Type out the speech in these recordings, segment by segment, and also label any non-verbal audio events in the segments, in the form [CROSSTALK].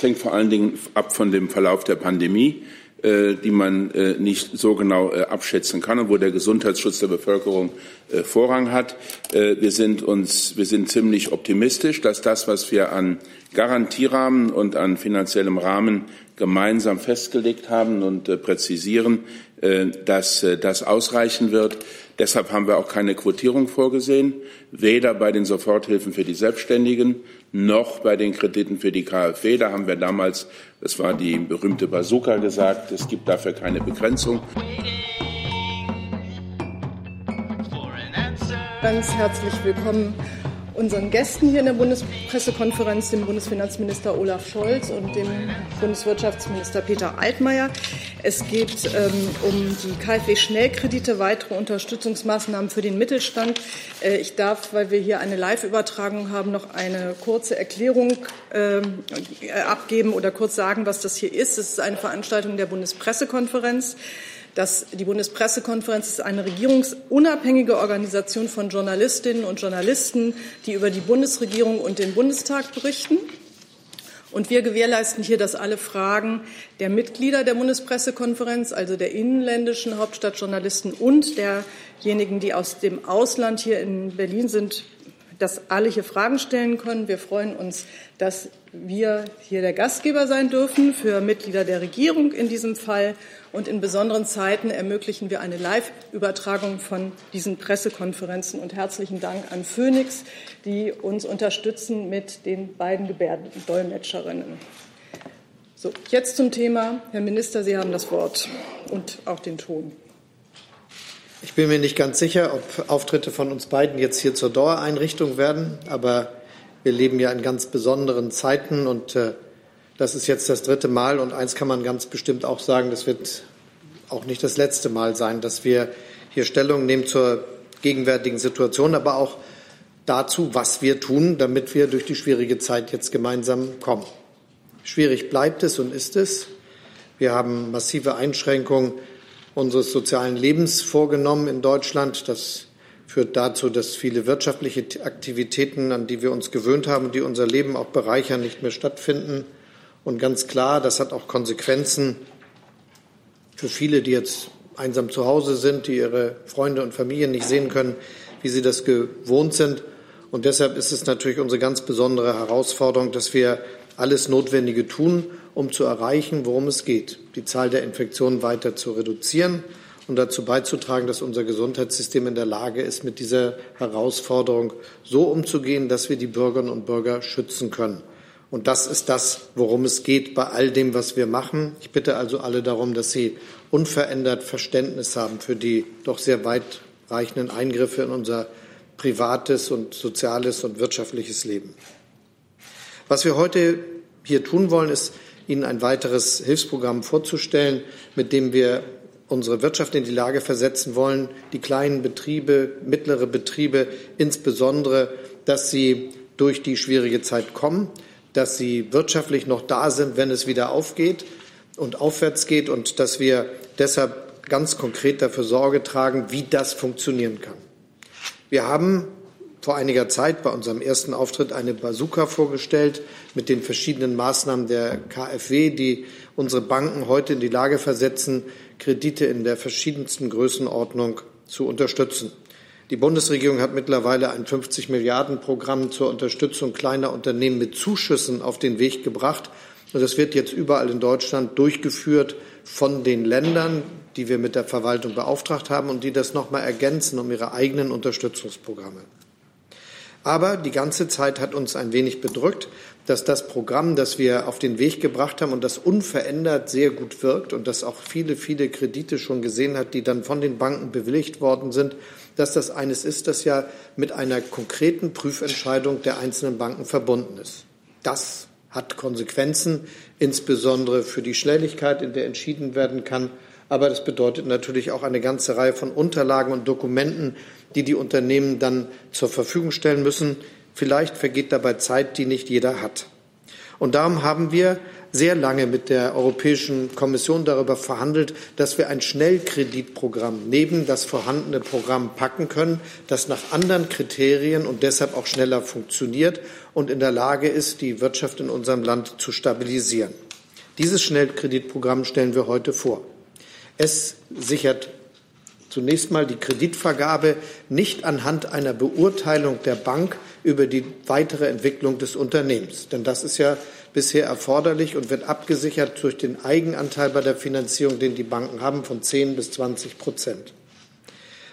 hängt vor allen Dingen ab von dem Verlauf der Pandemie. Äh, die man äh, nicht so genau äh, abschätzen kann und wo der Gesundheitsschutz der Bevölkerung Vorrang hat. Wir sind uns, wir sind ziemlich optimistisch, dass das, was wir an Garantierahmen und an finanziellem Rahmen gemeinsam festgelegt haben und präzisieren, dass das ausreichen wird. Deshalb haben wir auch keine Quotierung vorgesehen, weder bei den Soforthilfen für die Selbstständigen noch bei den Krediten für die KfW. Da haben wir damals, das war die berühmte Bazooka, gesagt, es gibt dafür keine Begrenzung. Ganz herzlich willkommen unseren Gästen hier in der Bundespressekonferenz, dem Bundesfinanzminister Olaf Scholz und dem Bundeswirtschaftsminister Peter Altmaier. Es geht ähm, um die KfW-Schnellkredite, weitere Unterstützungsmaßnahmen für den Mittelstand. Äh, ich darf, weil wir hier eine Live-Übertragung haben, noch eine kurze Erklärung äh, abgeben oder kurz sagen, was das hier ist. Es ist eine Veranstaltung der Bundespressekonferenz. Das, die Bundespressekonferenz ist eine regierungsunabhängige Organisation von Journalistinnen und Journalisten, die über die Bundesregierung und den Bundestag berichten. Und wir gewährleisten hier, dass alle Fragen der Mitglieder der Bundespressekonferenz, also der inländischen Hauptstadtjournalisten und derjenigen, die aus dem Ausland hier in Berlin sind, dass alle hier Fragen stellen können. Wir freuen uns, dass wir hier der Gastgeber sein dürfen für Mitglieder der Regierung in diesem Fall und in besonderen Zeiten ermöglichen wir eine Live-Übertragung von diesen Pressekonferenzen. Und herzlichen Dank an Phoenix, die uns unterstützen mit den beiden Gebärdendolmetscherinnen. So, jetzt zum Thema. Herr Minister, Sie haben das Wort und auch den Ton. Ich bin mir nicht ganz sicher, ob Auftritte von uns beiden jetzt hier zur Dauereinrichtung werden, aber wir leben ja in ganz besonderen Zeiten und äh, das ist jetzt das dritte Mal und eins kann man ganz bestimmt auch sagen, das wird auch nicht das letzte Mal sein, dass wir hier Stellung nehmen zur gegenwärtigen Situation, aber auch dazu, was wir tun, damit wir durch die schwierige Zeit jetzt gemeinsam kommen. Schwierig bleibt es und ist es. Wir haben massive Einschränkungen unseres sozialen Lebens vorgenommen in Deutschland. Das führt dazu, dass viele wirtschaftliche Aktivitäten, an die wir uns gewöhnt haben, die unser Leben auch bereichern, nicht mehr stattfinden. Und ganz klar, das hat auch Konsequenzen für viele, die jetzt einsam zu Hause sind, die ihre Freunde und Familien nicht sehen können, wie sie das gewohnt sind. Und deshalb ist es natürlich unsere ganz besondere Herausforderung, dass wir alles Notwendige tun, um zu erreichen, worum es geht, die Zahl der Infektionen weiter zu reduzieren und dazu beizutragen, dass unser Gesundheitssystem in der Lage ist, mit dieser Herausforderung so umzugehen, dass wir die Bürgerinnen und Bürger schützen können. Und das ist das, worum es geht bei all dem, was wir machen. Ich bitte also alle darum, dass Sie unverändert Verständnis haben für die doch sehr weitreichenden Eingriffe in unser privates und soziales und wirtschaftliches Leben. Was wir heute hier tun wollen, ist, Ihnen ein weiteres Hilfsprogramm vorzustellen, mit dem wir unsere Wirtschaft in die Lage versetzen wollen, die kleinen Betriebe, mittlere Betriebe insbesondere, dass sie durch die schwierige Zeit kommen, dass sie wirtschaftlich noch da sind, wenn es wieder aufgeht und aufwärts geht und dass wir deshalb ganz konkret dafür Sorge tragen, wie das funktionieren kann. Wir haben vor einiger Zeit bei unserem ersten Auftritt eine Bazooka vorgestellt mit den verschiedenen Maßnahmen der KfW, die unsere Banken heute in die Lage versetzen, Kredite in der verschiedensten Größenordnung zu unterstützen. Die Bundesregierung hat mittlerweile ein 50 Milliarden Programm zur Unterstützung kleiner Unternehmen mit Zuschüssen auf den Weg gebracht. Und das wird jetzt überall in Deutschland durchgeführt von den Ländern, die wir mit der Verwaltung beauftragt haben und die das noch mal ergänzen um ihre eigenen Unterstützungsprogramme. Aber die ganze Zeit hat uns ein wenig bedrückt, dass das Programm, das wir auf den Weg gebracht haben und das unverändert sehr gut wirkt und das auch viele, viele Kredite schon gesehen hat, die dann von den Banken bewilligt worden sind, dass das eines ist, das ja mit einer konkreten Prüfentscheidung der einzelnen Banken verbunden ist. Das hat Konsequenzen, insbesondere für die Schnelligkeit, in der entschieden werden kann. Aber das bedeutet natürlich auch eine ganze Reihe von Unterlagen und Dokumenten, die die Unternehmen dann zur Verfügung stellen müssen. Vielleicht vergeht dabei Zeit, die nicht jeder hat. Und darum haben wir sehr lange mit der Europäischen Kommission darüber verhandelt, dass wir ein Schnellkreditprogramm neben das vorhandene Programm packen können, das nach anderen Kriterien und deshalb auch schneller funktioniert und in der Lage ist, die Wirtschaft in unserem Land zu stabilisieren. Dieses Schnellkreditprogramm stellen wir heute vor. Es sichert zunächst mal die Kreditvergabe nicht anhand einer Beurteilung der Bank über die weitere Entwicklung des Unternehmens. Denn das ist ja bisher erforderlich und wird abgesichert durch den Eigenanteil bei der Finanzierung, den die Banken haben, von 10 bis 20 Prozent.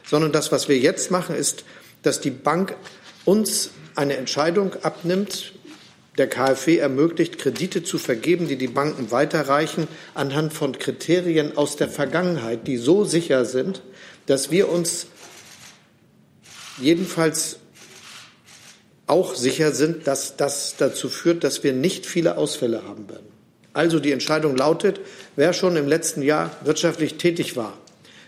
Sondern das, was wir jetzt machen, ist, dass die Bank uns eine Entscheidung abnimmt, der KfW ermöglicht, Kredite zu vergeben, die die Banken weiterreichen, anhand von Kriterien aus der Vergangenheit, die so sicher sind, dass wir uns jedenfalls auch sicher sind, dass das dazu führt, dass wir nicht viele Ausfälle haben werden. Also die Entscheidung lautet, wer schon im letzten Jahr wirtschaftlich tätig war,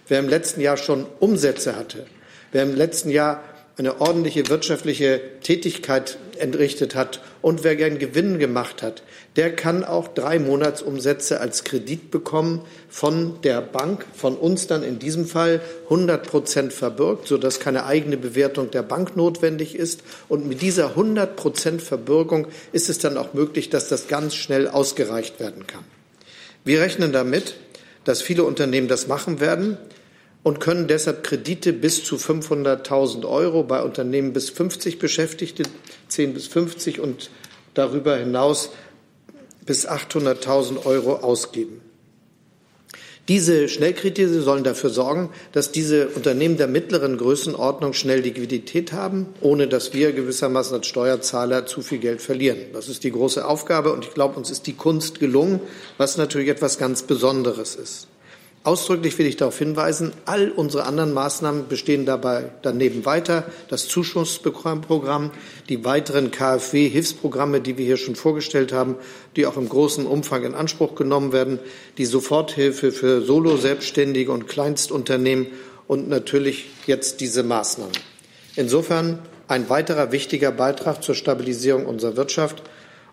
wer im letzten Jahr schon Umsätze hatte, wer im letzten Jahr eine ordentliche wirtschaftliche Tätigkeit entrichtet hat und wer gern Gewinn gemacht hat, der kann auch drei Monatsumsätze als Kredit bekommen von der Bank, von uns dann in diesem Fall 100 Prozent verbürgt, sodass keine eigene Bewertung der Bank notwendig ist. Und mit dieser 100 Prozent Verbürgung ist es dann auch möglich, dass das ganz schnell ausgereicht werden kann. Wir rechnen damit, dass viele Unternehmen das machen werden und können deshalb Kredite bis zu 500.000 Euro bei Unternehmen bis 50 Beschäftigte, 10 bis 50 und darüber hinaus bis 800.000 Euro ausgeben. Diese Schnellkredite sollen dafür sorgen, dass diese Unternehmen der mittleren Größenordnung schnell Liquidität haben, ohne dass wir gewissermaßen als Steuerzahler zu viel Geld verlieren. Das ist die große Aufgabe und ich glaube, uns ist die Kunst gelungen, was natürlich etwas ganz Besonderes ist. Ausdrücklich will ich darauf hinweisen, all unsere anderen Maßnahmen bestehen dabei daneben weiter. Das Zuschussprogramm, die weiteren KfW-Hilfsprogramme, die wir hier schon vorgestellt haben, die auch im großen Umfang in Anspruch genommen werden, die Soforthilfe für Solo-Selbstständige und Kleinstunternehmen und natürlich jetzt diese Maßnahmen. Insofern ein weiterer wichtiger Beitrag zur Stabilisierung unserer Wirtschaft.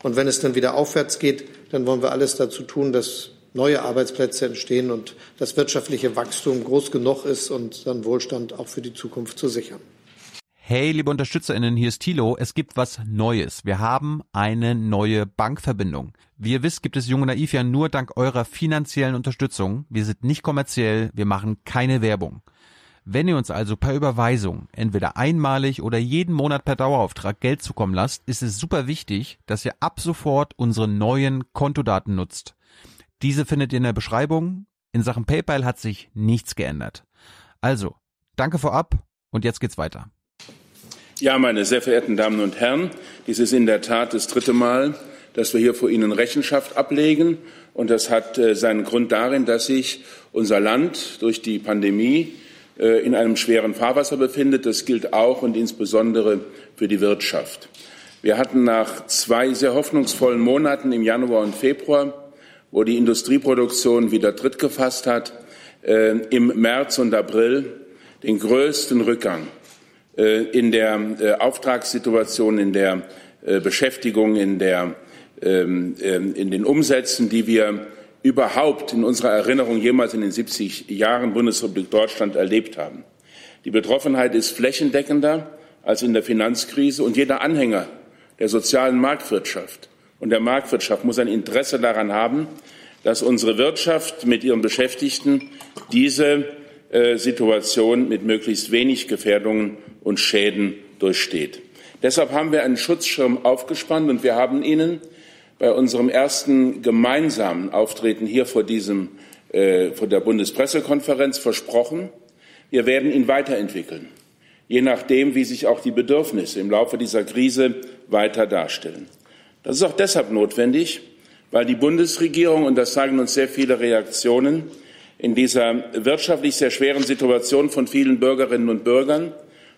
Und wenn es dann wieder aufwärts geht, dann wollen wir alles dazu tun, dass neue Arbeitsplätze entstehen und das wirtschaftliche Wachstum groß genug ist und dann Wohlstand auch für die Zukunft zu sichern. Hey, liebe UnterstützerInnen, hier ist Thilo. Es gibt was Neues. Wir haben eine neue Bankverbindung. Wie ihr wisst, gibt es Junge Naiv ja nur dank eurer finanziellen Unterstützung. Wir sind nicht kommerziell, wir machen keine Werbung. Wenn ihr uns also per Überweisung entweder einmalig oder jeden Monat per Dauerauftrag Geld zukommen lasst, ist es super wichtig, dass ihr ab sofort unsere neuen Kontodaten nutzt. Diese findet ihr in der Beschreibung. In Sachen PayPal hat sich nichts geändert. Also, danke vorab und jetzt geht's weiter. Ja, meine sehr verehrten Damen und Herren, dies ist in der Tat das dritte Mal, dass wir hier vor Ihnen Rechenschaft ablegen. Und das hat äh, seinen Grund darin, dass sich unser Land durch die Pandemie äh, in einem schweren Fahrwasser befindet. Das gilt auch und insbesondere für die Wirtschaft. Wir hatten nach zwei sehr hoffnungsvollen Monaten im Januar und Februar wo die Industrieproduktion wieder Tritt gefasst hat, äh, im März und April den größten Rückgang äh, in der äh, Auftragssituation, in der äh, Beschäftigung, in, der, ähm, ähm, in den Umsätzen, die wir überhaupt in unserer Erinnerung jemals in den 70 Jahren Bundesrepublik Deutschland erlebt haben. Die Betroffenheit ist flächendeckender als in der Finanzkrise und jeder Anhänger der sozialen Marktwirtschaft und der Marktwirtschaft muss ein Interesse daran haben, dass unsere Wirtschaft mit ihren Beschäftigten diese äh, Situation mit möglichst wenig Gefährdungen und Schäden durchsteht. Deshalb haben wir einen Schutzschirm aufgespannt und wir haben Ihnen bei unserem ersten gemeinsamen Auftreten hier vor diesem äh, vor der Bundespressekonferenz versprochen, wir werden ihn weiterentwickeln, je nachdem, wie sich auch die Bedürfnisse im Laufe dieser Krise weiter darstellen. Das ist auch deshalb notwendig, weil die Bundesregierung, und das sagen uns sehr viele Reaktionen, in dieser wirtschaftlich sehr schweren Situation von vielen Bürgerinnen und Bürgern,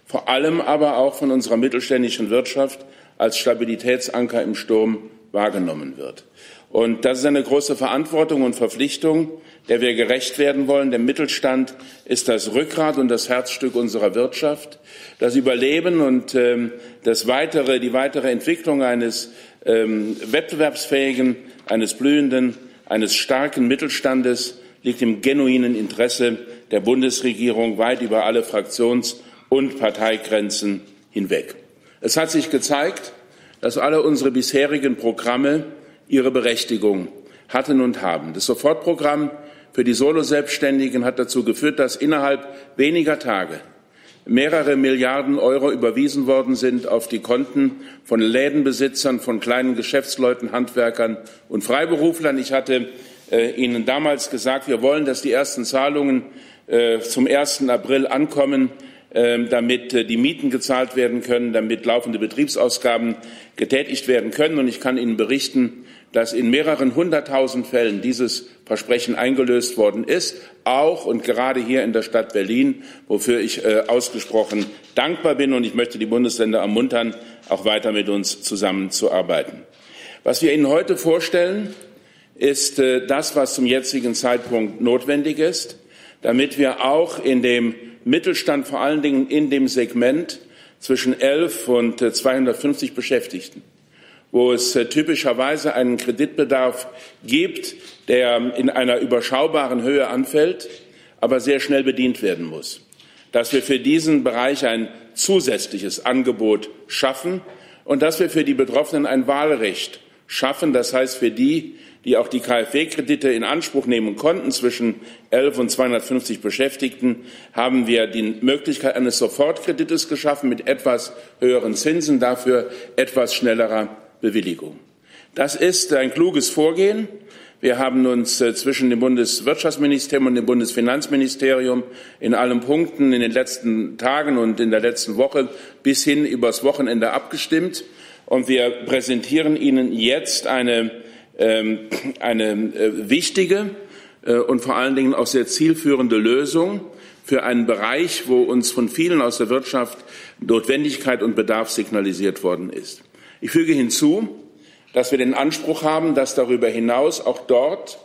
vor allem aber auch von unserer mittelständischen Wirtschaft als Stabilitätsanker im Sturm wahrgenommen wird. Und das ist eine große Verantwortung und Verpflichtung, der wir gerecht werden wollen. Der Mittelstand ist das Rückgrat und das Herzstück unserer Wirtschaft. Das Überleben und ähm, das weitere, die weitere Entwicklung eines ähm, wettbewerbsfähigen, eines blühenden, eines starken Mittelstandes liegt im genuinen Interesse der Bundesregierung weit über alle Fraktions- und Parteigrenzen hinweg. Es hat sich gezeigt, dass alle unsere bisherigen Programme ihre Berechtigung hatten und haben. Das Sofortprogramm für die Soloselbstständigen hat dazu geführt, dass innerhalb weniger Tage mehrere Milliarden Euro überwiesen worden sind auf die Konten von Lädenbesitzern, von kleinen Geschäftsleuten, Handwerkern und Freiberuflern. Ich hatte äh, Ihnen damals gesagt, wir wollen, dass die ersten Zahlungen äh, zum 1. April ankommen, äh, damit äh, die Mieten gezahlt werden können, damit laufende Betriebsausgaben getätigt werden können. Und ich kann Ihnen berichten, dass in mehreren hunderttausend Fällen dieses Versprechen eingelöst worden ist, auch und gerade hier in der Stadt Berlin, wofür ich äh, ausgesprochen dankbar bin. Und ich möchte die Bundesländer ermuntern, auch weiter mit uns zusammenzuarbeiten. Was wir Ihnen heute vorstellen, ist äh, das, was zum jetzigen Zeitpunkt notwendig ist, damit wir auch in dem Mittelstand, vor allen Dingen in dem Segment zwischen 11 und 250 äh, Beschäftigten, wo es äh, typischerweise einen Kreditbedarf gibt, der in einer überschaubaren Höhe anfällt, aber sehr schnell bedient werden muss. Dass wir für diesen Bereich ein zusätzliches Angebot schaffen und dass wir für die Betroffenen ein Wahlrecht schaffen. Das heißt, für die, die auch die KfW-Kredite in Anspruch nehmen konnten, zwischen 11 und 250 Beschäftigten, haben wir die Möglichkeit eines Sofortkredites geschaffen mit etwas höheren Zinsen, dafür etwas schnellerer Bewilligung. Das ist ein kluges Vorgehen. Wir haben uns äh, zwischen dem Bundeswirtschaftsministerium und dem Bundesfinanzministerium in allen Punkten in den letzten Tagen und in der letzten Woche bis hin übers Wochenende abgestimmt. Und wir präsentieren Ihnen jetzt eine, ähm, eine äh, wichtige äh, und vor allen Dingen auch sehr zielführende Lösung für einen Bereich, wo uns von vielen aus der Wirtschaft Notwendigkeit und Bedarf signalisiert worden ist. Ich füge hinzu, dass wir den Anspruch haben, dass darüber hinaus auch dort,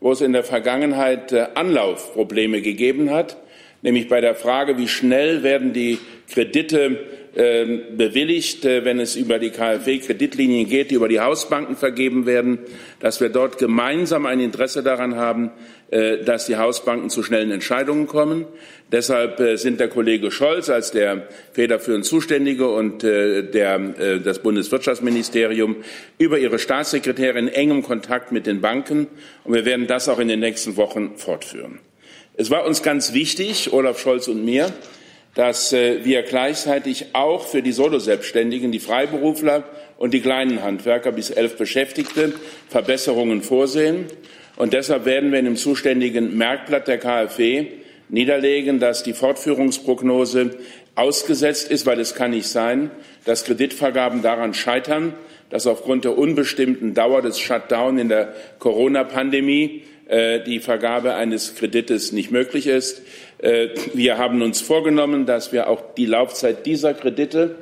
wo es in der Vergangenheit äh, Anlaufprobleme gegeben hat, nämlich bei der Frage, wie schnell werden die Kredite bewilligt, äh, wenn es über die KfW-Kreditlinien geht, die über die Hausbanken vergeben werden, dass wir dort gemeinsam ein Interesse daran haben, äh, dass die Hausbanken zu schnellen Entscheidungen kommen. Deshalb äh, sind der Kollege Scholz als der federführend Zuständige und der, das Bundeswirtschaftsministerium über ihre Staatssekretäre in engem Kontakt mit den Banken. Und wir werden das auch in den nächsten Wochen fortführen. Es war uns ganz wichtig, Olaf Scholz und mir, dass wir gleichzeitig auch für die Soloselbstständigen, die Freiberufler und die kleinen Handwerker bis elf Beschäftigte Verbesserungen vorsehen. Und deshalb werden wir in dem zuständigen Merkblatt der KfW niederlegen, dass die Fortführungsprognose ausgesetzt ist, weil es kann nicht sein, dass Kreditvergaben daran scheitern, dass aufgrund der unbestimmten Dauer des Shutdown in der Corona-Pandemie äh, die Vergabe eines Kredites nicht möglich ist. Äh, wir haben uns vorgenommen, dass wir auch die Laufzeit dieser Kredite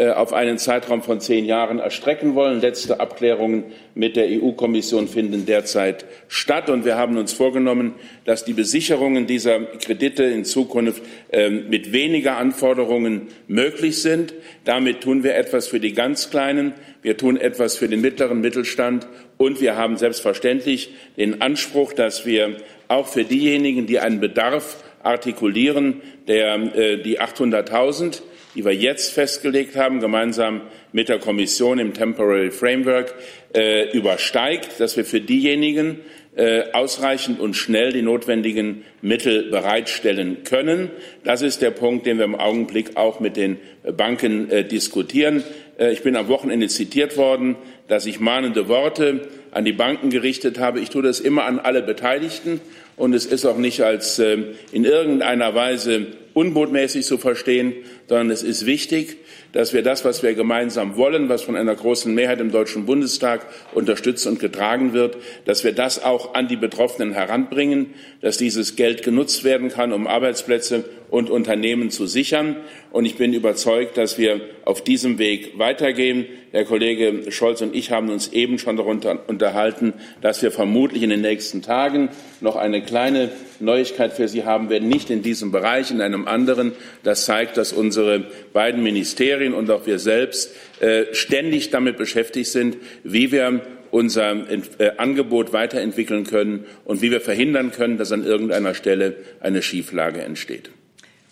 äh, auf einen Zeitraum von zehn Jahren erstrecken wollen. Letzte Abklärungen mit der EU-Kommission finden derzeit statt. Und wir haben uns vorgenommen, dass die Besicherungen dieser Kredite in Zukunft ähm, mit weniger Anforderungen möglich sind. Damit tun wir etwas für die ganz Kleinen. Wir tun etwas für den mittleren Mittelstand. Und wir haben selbstverständlich den Anspruch, dass wir auch für diejenigen, die einen Bedarf artikulieren, der äh, die 800.000 die wir jetzt festgelegt haben, gemeinsam mit der Kommission im Temporary Framework, äh, übersteigt, dass wir für diejenigen äh, ausreichend und schnell die notwendigen Mittel bereitstellen können. Das ist der Punkt, den wir im Augenblick auch mit den Banken äh, diskutieren. Äh, ich bin am Wochenende zitiert worden, dass ich mahnende Worte an die Banken gerichtet habe. Ich tue das immer an alle Beteiligten und es ist auch nicht als äh, in irgendeiner Weise unbotmäßig zu verstehen, sondern es ist wichtig, dass wir das, was wir gemeinsam wollen, was von einer großen Mehrheit im Deutschen Bundestag unterstützt und getragen wird, dass wir das auch an die Betroffenen heranbringen, dass dieses Geld genutzt werden kann, um Arbeitsplätze und Unternehmen zu sichern. Und ich bin überzeugt, dass wir auf diesem Weg weitergehen. Der Kollege Scholz und ich haben uns eben schon darunter unterhalten, dass wir vermutlich in den nächsten Tagen noch eine kleine Neuigkeit für Sie haben werden, nicht in diesem Bereich, in einem anderen. Das zeigt, dass unsere beiden Ministerien und auch wir selbst äh, ständig damit beschäftigt sind, wie wir unser äh, Angebot weiterentwickeln können und wie wir verhindern können, dass an irgendeiner Stelle eine Schieflage entsteht.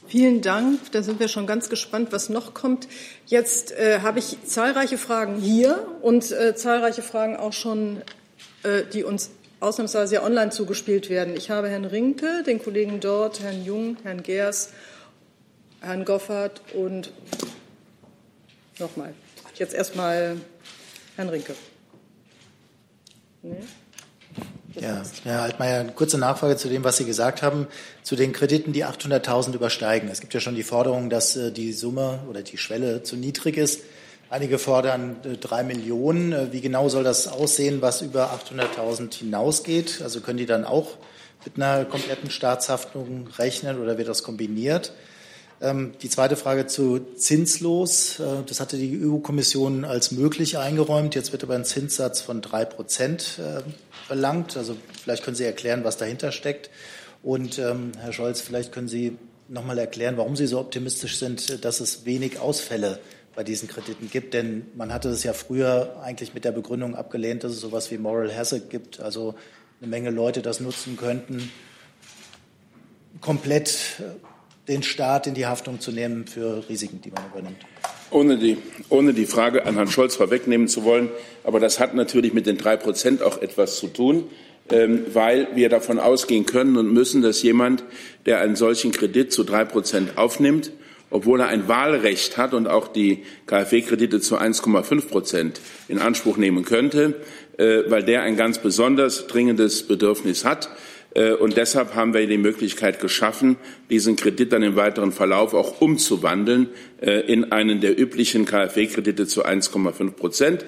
Vielen Dank. Da sind wir schon ganz gespannt, was noch kommt. Jetzt äh, habe ich zahlreiche Fragen hier und äh, zahlreiche Fragen auch schon, äh, die uns ausnahmsweise ja online zugespielt werden. Ich habe Herrn Rinke, den Kollegen dort, Herrn Jung, Herrn Gers, Herrn Goffert und nochmal. Jetzt erstmal Herrn Rinke. Nee? Ja, Herr Altmaier, eine kurze Nachfrage zu dem, was Sie gesagt haben, zu den Krediten, die 800.000 übersteigen. Es gibt ja schon die Forderung, dass äh, die Summe oder die Schwelle zu niedrig ist. Einige fordern äh, drei Millionen. Äh, wie genau soll das aussehen, was über 800.000 hinausgeht? Also können die dann auch mit einer kompletten Staatshaftung rechnen oder wird das kombiniert? Ähm, die zweite Frage zu zinslos. Äh, das hatte die EU-Kommission als möglich eingeräumt. Jetzt wird aber ein Zinssatz von drei Prozent verlangt. Also vielleicht können Sie erklären, was dahinter steckt. Und ähm, Herr Scholz, vielleicht können Sie noch mal erklären, warum Sie so optimistisch sind, dass es wenig Ausfälle bei diesen Krediten gibt. Denn man hatte es ja früher eigentlich mit der Begründung abgelehnt, dass es sowas wie Moral Hazard gibt, also eine Menge Leute das nutzen könnten, komplett äh, den Staat in die Haftung zu nehmen für Risiken, die man übernimmt. Ohne die, ohne die Frage an Herrn Scholz vorwegnehmen zu wollen, aber das hat natürlich mit den drei Prozent auch etwas zu tun, ähm, weil wir davon ausgehen können und müssen, dass jemand, der einen solchen Kredit zu drei Prozent aufnimmt, obwohl er ein Wahlrecht hat und auch die KfW-Kredite zu 1,5 Prozent in Anspruch nehmen könnte, äh, weil der ein ganz besonders dringendes Bedürfnis hat, äh, und deshalb haben wir die Möglichkeit geschaffen, diesen Kredit dann im weiteren Verlauf auch umzuwandeln äh, in einen der üblichen KfW-Kredite zu 1,5 Prozent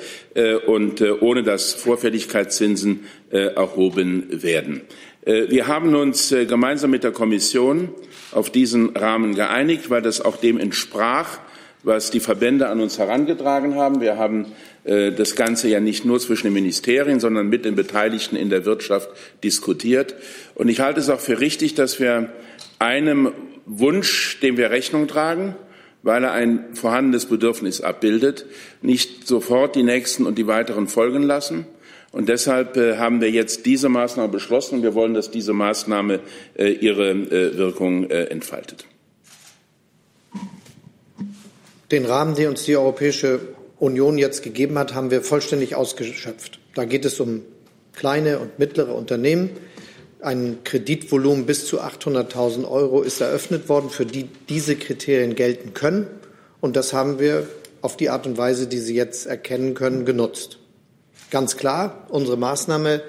und ohne dass Vorfälligkeitszinsen erhoben werden. Wir haben uns gemeinsam mit der Kommission auf diesen Rahmen geeinigt, weil das auch dem entsprach, was die Verbände an uns herangetragen haben. Wir haben äh, das Ganze ja nicht nur zwischen den Ministerien, sondern mit den Beteiligten in der Wirtschaft diskutiert. Und ich halte es auch für richtig, dass wir einem Wunsch, dem wir Rechnung tragen, weil er ein vorhandenes Bedürfnis abbildet, nicht sofort die nächsten und die weiteren folgen lassen. Und deshalb äh, haben wir jetzt diese Maßnahme beschlossen und wir wollen, dass diese Maßnahme äh, ihre Wirkung entfaltet. Den Rahmen, den uns die Europäische Union jetzt gegeben hat, haben wir vollständig ausgeschöpft. Da geht es um kleine und mittlere Unternehmen. Ein Kreditvolumen bis zu 800.000 Euro ist eröffnet worden, für die diese Kriterien gelten können. Und das haben wir auf die Art und Weise, die Sie jetzt erkennen können, genutzt. Ganz klar, unsere Maßnahme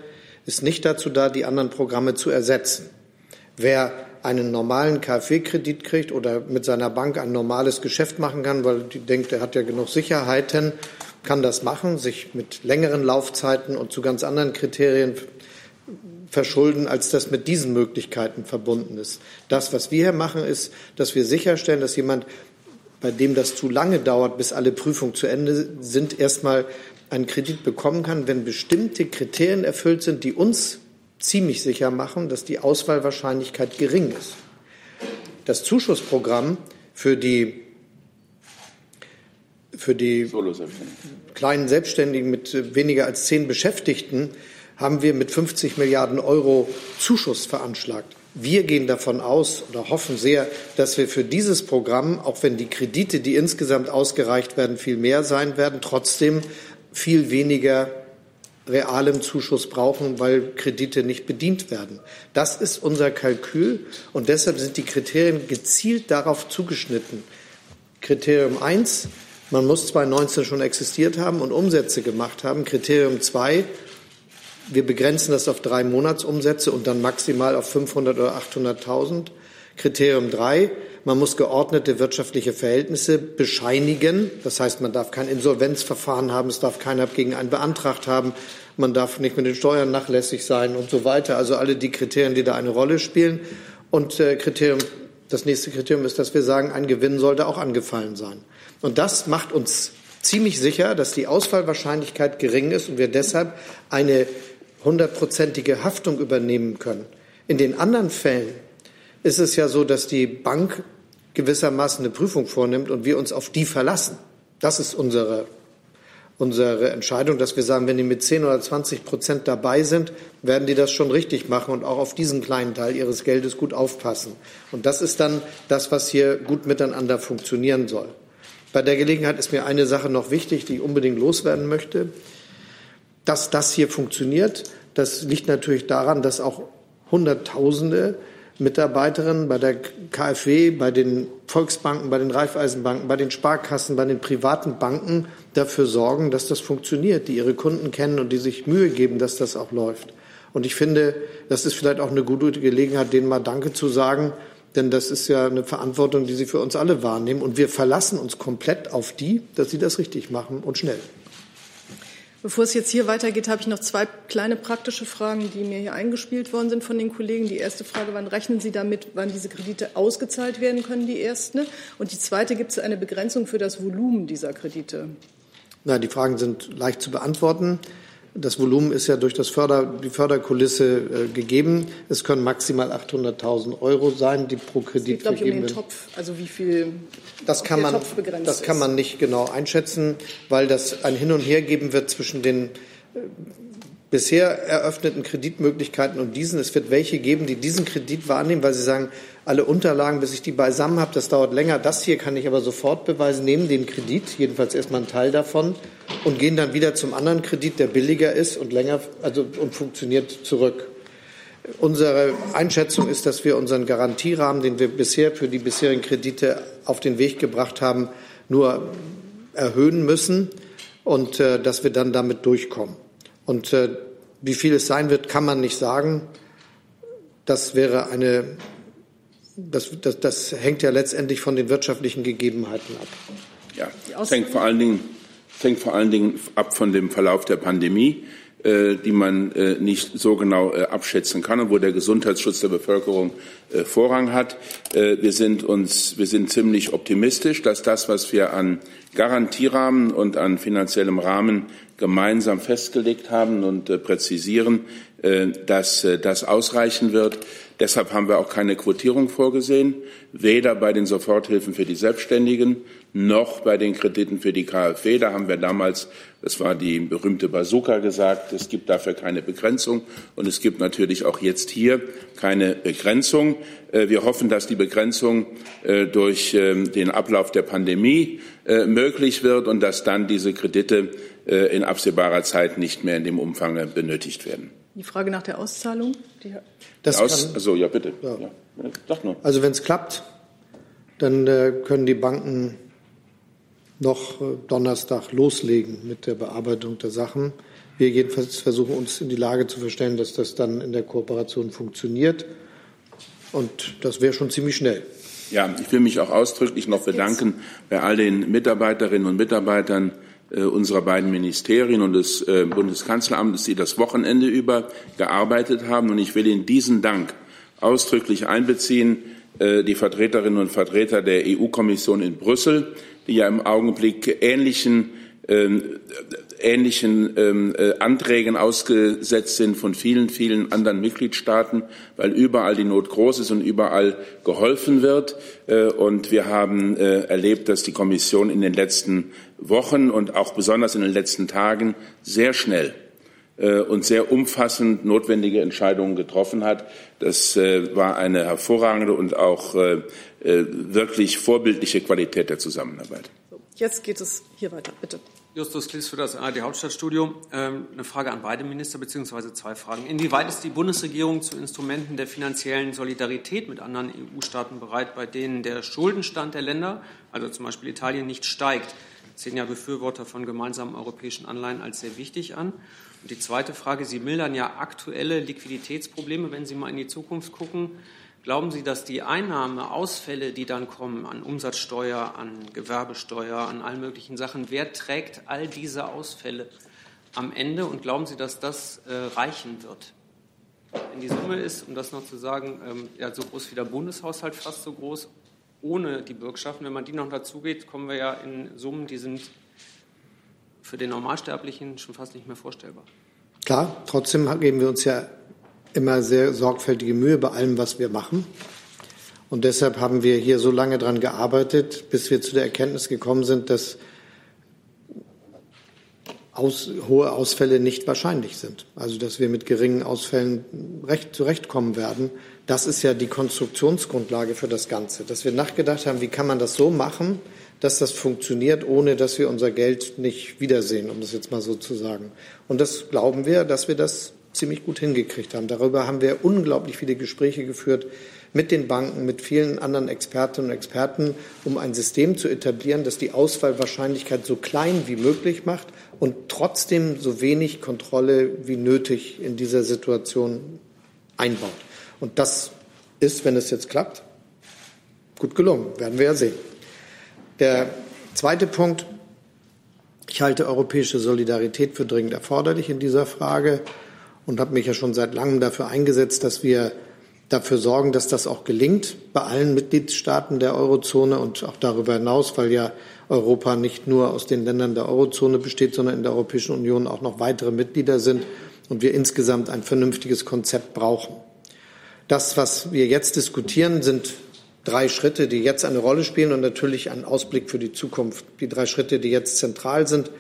ist nicht dazu da, die anderen Programme zu ersetzen. Wer einen normalen KfW-Kredit kriegt oder mit seiner Bank ein normales Geschäft machen kann, weil die denkt, er hat ja genug Sicherheiten, kann das machen, sich mit längeren Laufzeiten und zu ganz anderen Kriterien verschulden, als das mit diesen Möglichkeiten verbunden ist. Das, was wir hier machen, ist, dass wir sicherstellen, dass jemand, bei dem das zu lange dauert, bis alle Prüfungen zu Ende sind, erstmal einen Kredit bekommen kann, wenn bestimmte Kriterien erfüllt sind, die uns ziemlich sicher machen, dass die Auswahlwahrscheinlichkeit gering ist. Das Zuschussprogramm für die, für die kleinen Selbstständigen mit weniger als zehn Beschäftigten haben wir mit 50 Milliarden Euro Zuschuss veranschlagt. Wir gehen davon aus oder hoffen sehr, dass wir für dieses Programm, auch wenn die Kredite, die insgesamt ausgereicht werden, viel mehr sein werden, trotzdem viel weniger realem Zuschuss brauchen, weil Kredite nicht bedient werden. Das ist unser Kalkül und deshalb sind die Kriterien gezielt darauf zugeschnitten. Kriterium 1, man muss 2019 schon existiert haben und Umsätze gemacht haben. Kriterium 2, wir begrenzen das auf drei Monatsumsätze und dann maximal auf 500 oder 800.000. Kriterium 3, man muss geordnete wirtschaftliche Verhältnisse bescheinigen. Das heißt, man darf kein Insolvenzverfahren haben, es darf keiner gegen einen beantragt haben, man darf nicht mit den Steuern nachlässig sein und so weiter. Also alle die Kriterien, die da eine Rolle spielen. Und äh, Kriterium, das nächste Kriterium ist, dass wir sagen, ein Gewinn sollte auch angefallen sein. Und das macht uns ziemlich sicher, dass die Ausfallwahrscheinlichkeit gering ist und wir deshalb eine hundertprozentige Haftung übernehmen können. In den anderen Fällen ist es ja so, dass die Bank gewissermaßen eine Prüfung vornimmt und wir uns auf die verlassen. Das ist unsere, unsere Entscheidung, dass wir sagen, wenn die mit 10 oder 20 Prozent dabei sind, werden die das schon richtig machen und auch auf diesen kleinen Teil ihres Geldes gut aufpassen. Und das ist dann das, was hier gut miteinander funktionieren soll. Bei der Gelegenheit ist mir eine Sache noch wichtig, die ich unbedingt loswerden möchte. Dass das hier funktioniert, das liegt natürlich daran, dass auch Hunderttausende Mitarbeiterinnen bei der KfW, bei den Volksbanken, bei den Raiffeisenbanken, bei den Sparkassen, bei den privaten Banken dafür sorgen, dass das funktioniert, die ihre Kunden kennen und die sich Mühe geben, dass das auch läuft. Und ich finde, das ist vielleicht auch eine gute Gelegenheit, denen mal Danke zu sagen, denn das ist ja eine Verantwortung, die sie für uns alle wahrnehmen. Und wir verlassen uns komplett auf die, dass sie das richtig machen und schnell. Bevor es jetzt hier weitergeht, habe ich noch zwei kleine praktische Fragen, die mir hier eingespielt worden sind von den Kollegen. Die erste Frage, wann rechnen Sie damit, wann diese Kredite ausgezahlt werden können, die erste? Und die zweite, gibt es eine Begrenzung für das Volumen dieser Kredite? Na, die Fragen sind leicht zu beantworten. Das Volumen ist ja durch das Förder, die Förderkulisse äh, gegeben. Es können maximal 800.000 Euro sein, die pro Kredit es geht, vergeben ich, um den Topf, also wie viel das kann man, Das kann man nicht genau einschätzen, weil das ein Hin und Her geben wird zwischen den äh, bisher eröffneten Kreditmöglichkeiten und diesen. Es wird welche geben, die diesen Kredit wahrnehmen, weil sie sagen, alle Unterlagen, bis ich die beisammen habe, das dauert länger. Das hier kann ich aber sofort beweisen, nehmen den Kredit, jedenfalls erstmal einen Teil davon, und gehen dann wieder zum anderen Kredit, der billiger ist und länger also, und funktioniert zurück. Unsere Einschätzung ist, dass wir unseren Garantierahmen, den wir bisher für die bisherigen Kredite auf den Weg gebracht haben, nur erhöhen müssen und äh, dass wir dann damit durchkommen. Und äh, wie viel es sein wird, kann man nicht sagen. Das wäre eine, das, das, das hängt ja letztendlich von den wirtschaftlichen Gegebenheiten ab. Ja, es hängt vor allen Dingen, hängt vor allen Dingen ab von dem Verlauf der Pandemie, äh, die man äh, nicht so genau äh, abschätzen kann und wo der Gesundheitsschutz der Bevölkerung äh, Vorrang hat. Äh, wir sind uns, wir sind ziemlich optimistisch, dass das, was wir an Garantierahmen und an finanziellem Rahmen gemeinsam festgelegt haben und äh, präzisieren, äh, dass äh, das ausreichen wird. Deshalb haben wir auch keine Quotierung vorgesehen, weder bei den Soforthilfen für die Selbstständigen noch bei den Krediten für die KfW. Da haben wir damals, das war die berühmte Bazooka gesagt, es gibt dafür keine Begrenzung und es gibt natürlich auch jetzt hier keine Begrenzung. Wir hoffen, dass die Begrenzung durch ähm, den Ablauf der Pandemie möglich wird und dass dann diese Kredite äh, in absehbarer Zeit nicht mehr in dem Umfang benötigt werden. Die Frage nach der Auszahlung? Die das Aus, kann, also ja, bitte. Ja. Ja. Sag nur. Also wenn es klappt, dann äh, können die Banken noch äh, Donnerstag loslegen mit der Bearbeitung der Sachen. Wir jedenfalls versuchen uns in die Lage zu verstellen, dass das dann in der Kooperation funktioniert. Und das wäre schon ziemlich schnell. Ja, ich will mich auch ausdrücklich noch bedanken bei all den Mitarbeiterinnen und Mitarbeitern unserer beiden Ministerien und des äh, Bundeskanzleramtes, die das Wochenende über gearbeitet haben. Und ich will in diesen Dank ausdrücklich einbeziehen äh, die Vertreterinnen und Vertreter der EU-Kommission in Brüssel, die ja im Augenblick ähnlichen ähm, ähnlichen ähm, äh, Anträgen ausgesetzt sind von vielen, vielen anderen Mitgliedstaaten, weil überall die Not groß ist und überall geholfen wird. Äh, und wir haben äh, erlebt, dass die Kommission in den letzten Wochen und auch besonders in den letzten Tagen sehr schnell und sehr umfassend notwendige Entscheidungen getroffen hat. Das war eine hervorragende und auch wirklich vorbildliche Qualität der Zusammenarbeit. Jetzt geht es hier weiter, bitte. Justus Klies für das ARD Hauptstadtstudio. Ähm, eine Frage an beide Minister, beziehungsweise zwei Fragen. Inwieweit ist die Bundesregierung zu Instrumenten der finanziellen Solidarität mit anderen EU-Staaten bereit, bei denen der Schuldenstand der Länder, also zum Beispiel Italien, nicht steigt? Sehen ja Befürworter von gemeinsamen europäischen Anleihen als sehr wichtig an. Und die zweite Frage, Sie mildern ja aktuelle Liquiditätsprobleme, wenn Sie mal in die Zukunft gucken. Glauben Sie, dass die Einnahmeausfälle, die dann kommen an Umsatzsteuer, an Gewerbesteuer, an allen möglichen Sachen, wer trägt all diese Ausfälle am Ende? Und glauben Sie, dass das äh, reichen wird? Wenn die Summe ist, um das noch zu sagen, ähm, ja, so groß wie der Bundeshaushalt, fast so groß, ohne die Bürgschaften, wenn man die noch dazugeht, kommen wir ja in Summen, die sind für den Normalsterblichen schon fast nicht mehr vorstellbar. Klar, trotzdem geben wir uns ja immer sehr sorgfältige Mühe bei allem, was wir machen. Und deshalb haben wir hier so lange daran gearbeitet, bis wir zu der Erkenntnis gekommen sind, dass aus, hohe Ausfälle nicht wahrscheinlich sind. Also dass wir mit geringen Ausfällen recht zurechtkommen werden. Das ist ja die Konstruktionsgrundlage für das Ganze. Dass wir nachgedacht haben, wie kann man das so machen, dass das funktioniert, ohne dass wir unser Geld nicht wiedersehen, um das jetzt mal so zu sagen. Und das glauben wir, dass wir das ziemlich gut hingekriegt haben. Darüber haben wir unglaublich viele Gespräche geführt mit den Banken, mit vielen anderen Expertinnen und Experten, um ein System zu etablieren, das die Ausfallwahrscheinlichkeit so klein wie möglich macht und trotzdem so wenig Kontrolle wie nötig in dieser Situation einbaut. Und das ist, wenn es jetzt klappt, gut gelungen. Werden wir ja sehen. Der zweite Punkt. Ich halte europäische Solidarität für dringend erforderlich in dieser Frage und habe mich ja schon seit langem dafür eingesetzt, dass wir dafür sorgen, dass das auch gelingt bei allen Mitgliedstaaten der Eurozone und auch darüber hinaus, weil ja Europa nicht nur aus den Ländern der Eurozone besteht, sondern in der Europäischen Union auch noch weitere Mitglieder sind und wir insgesamt ein vernünftiges Konzept brauchen. Das, was wir jetzt diskutieren, sind drei Schritte, die jetzt eine Rolle spielen und natürlich ein Ausblick für die Zukunft. Die drei Schritte, die jetzt zentral sind,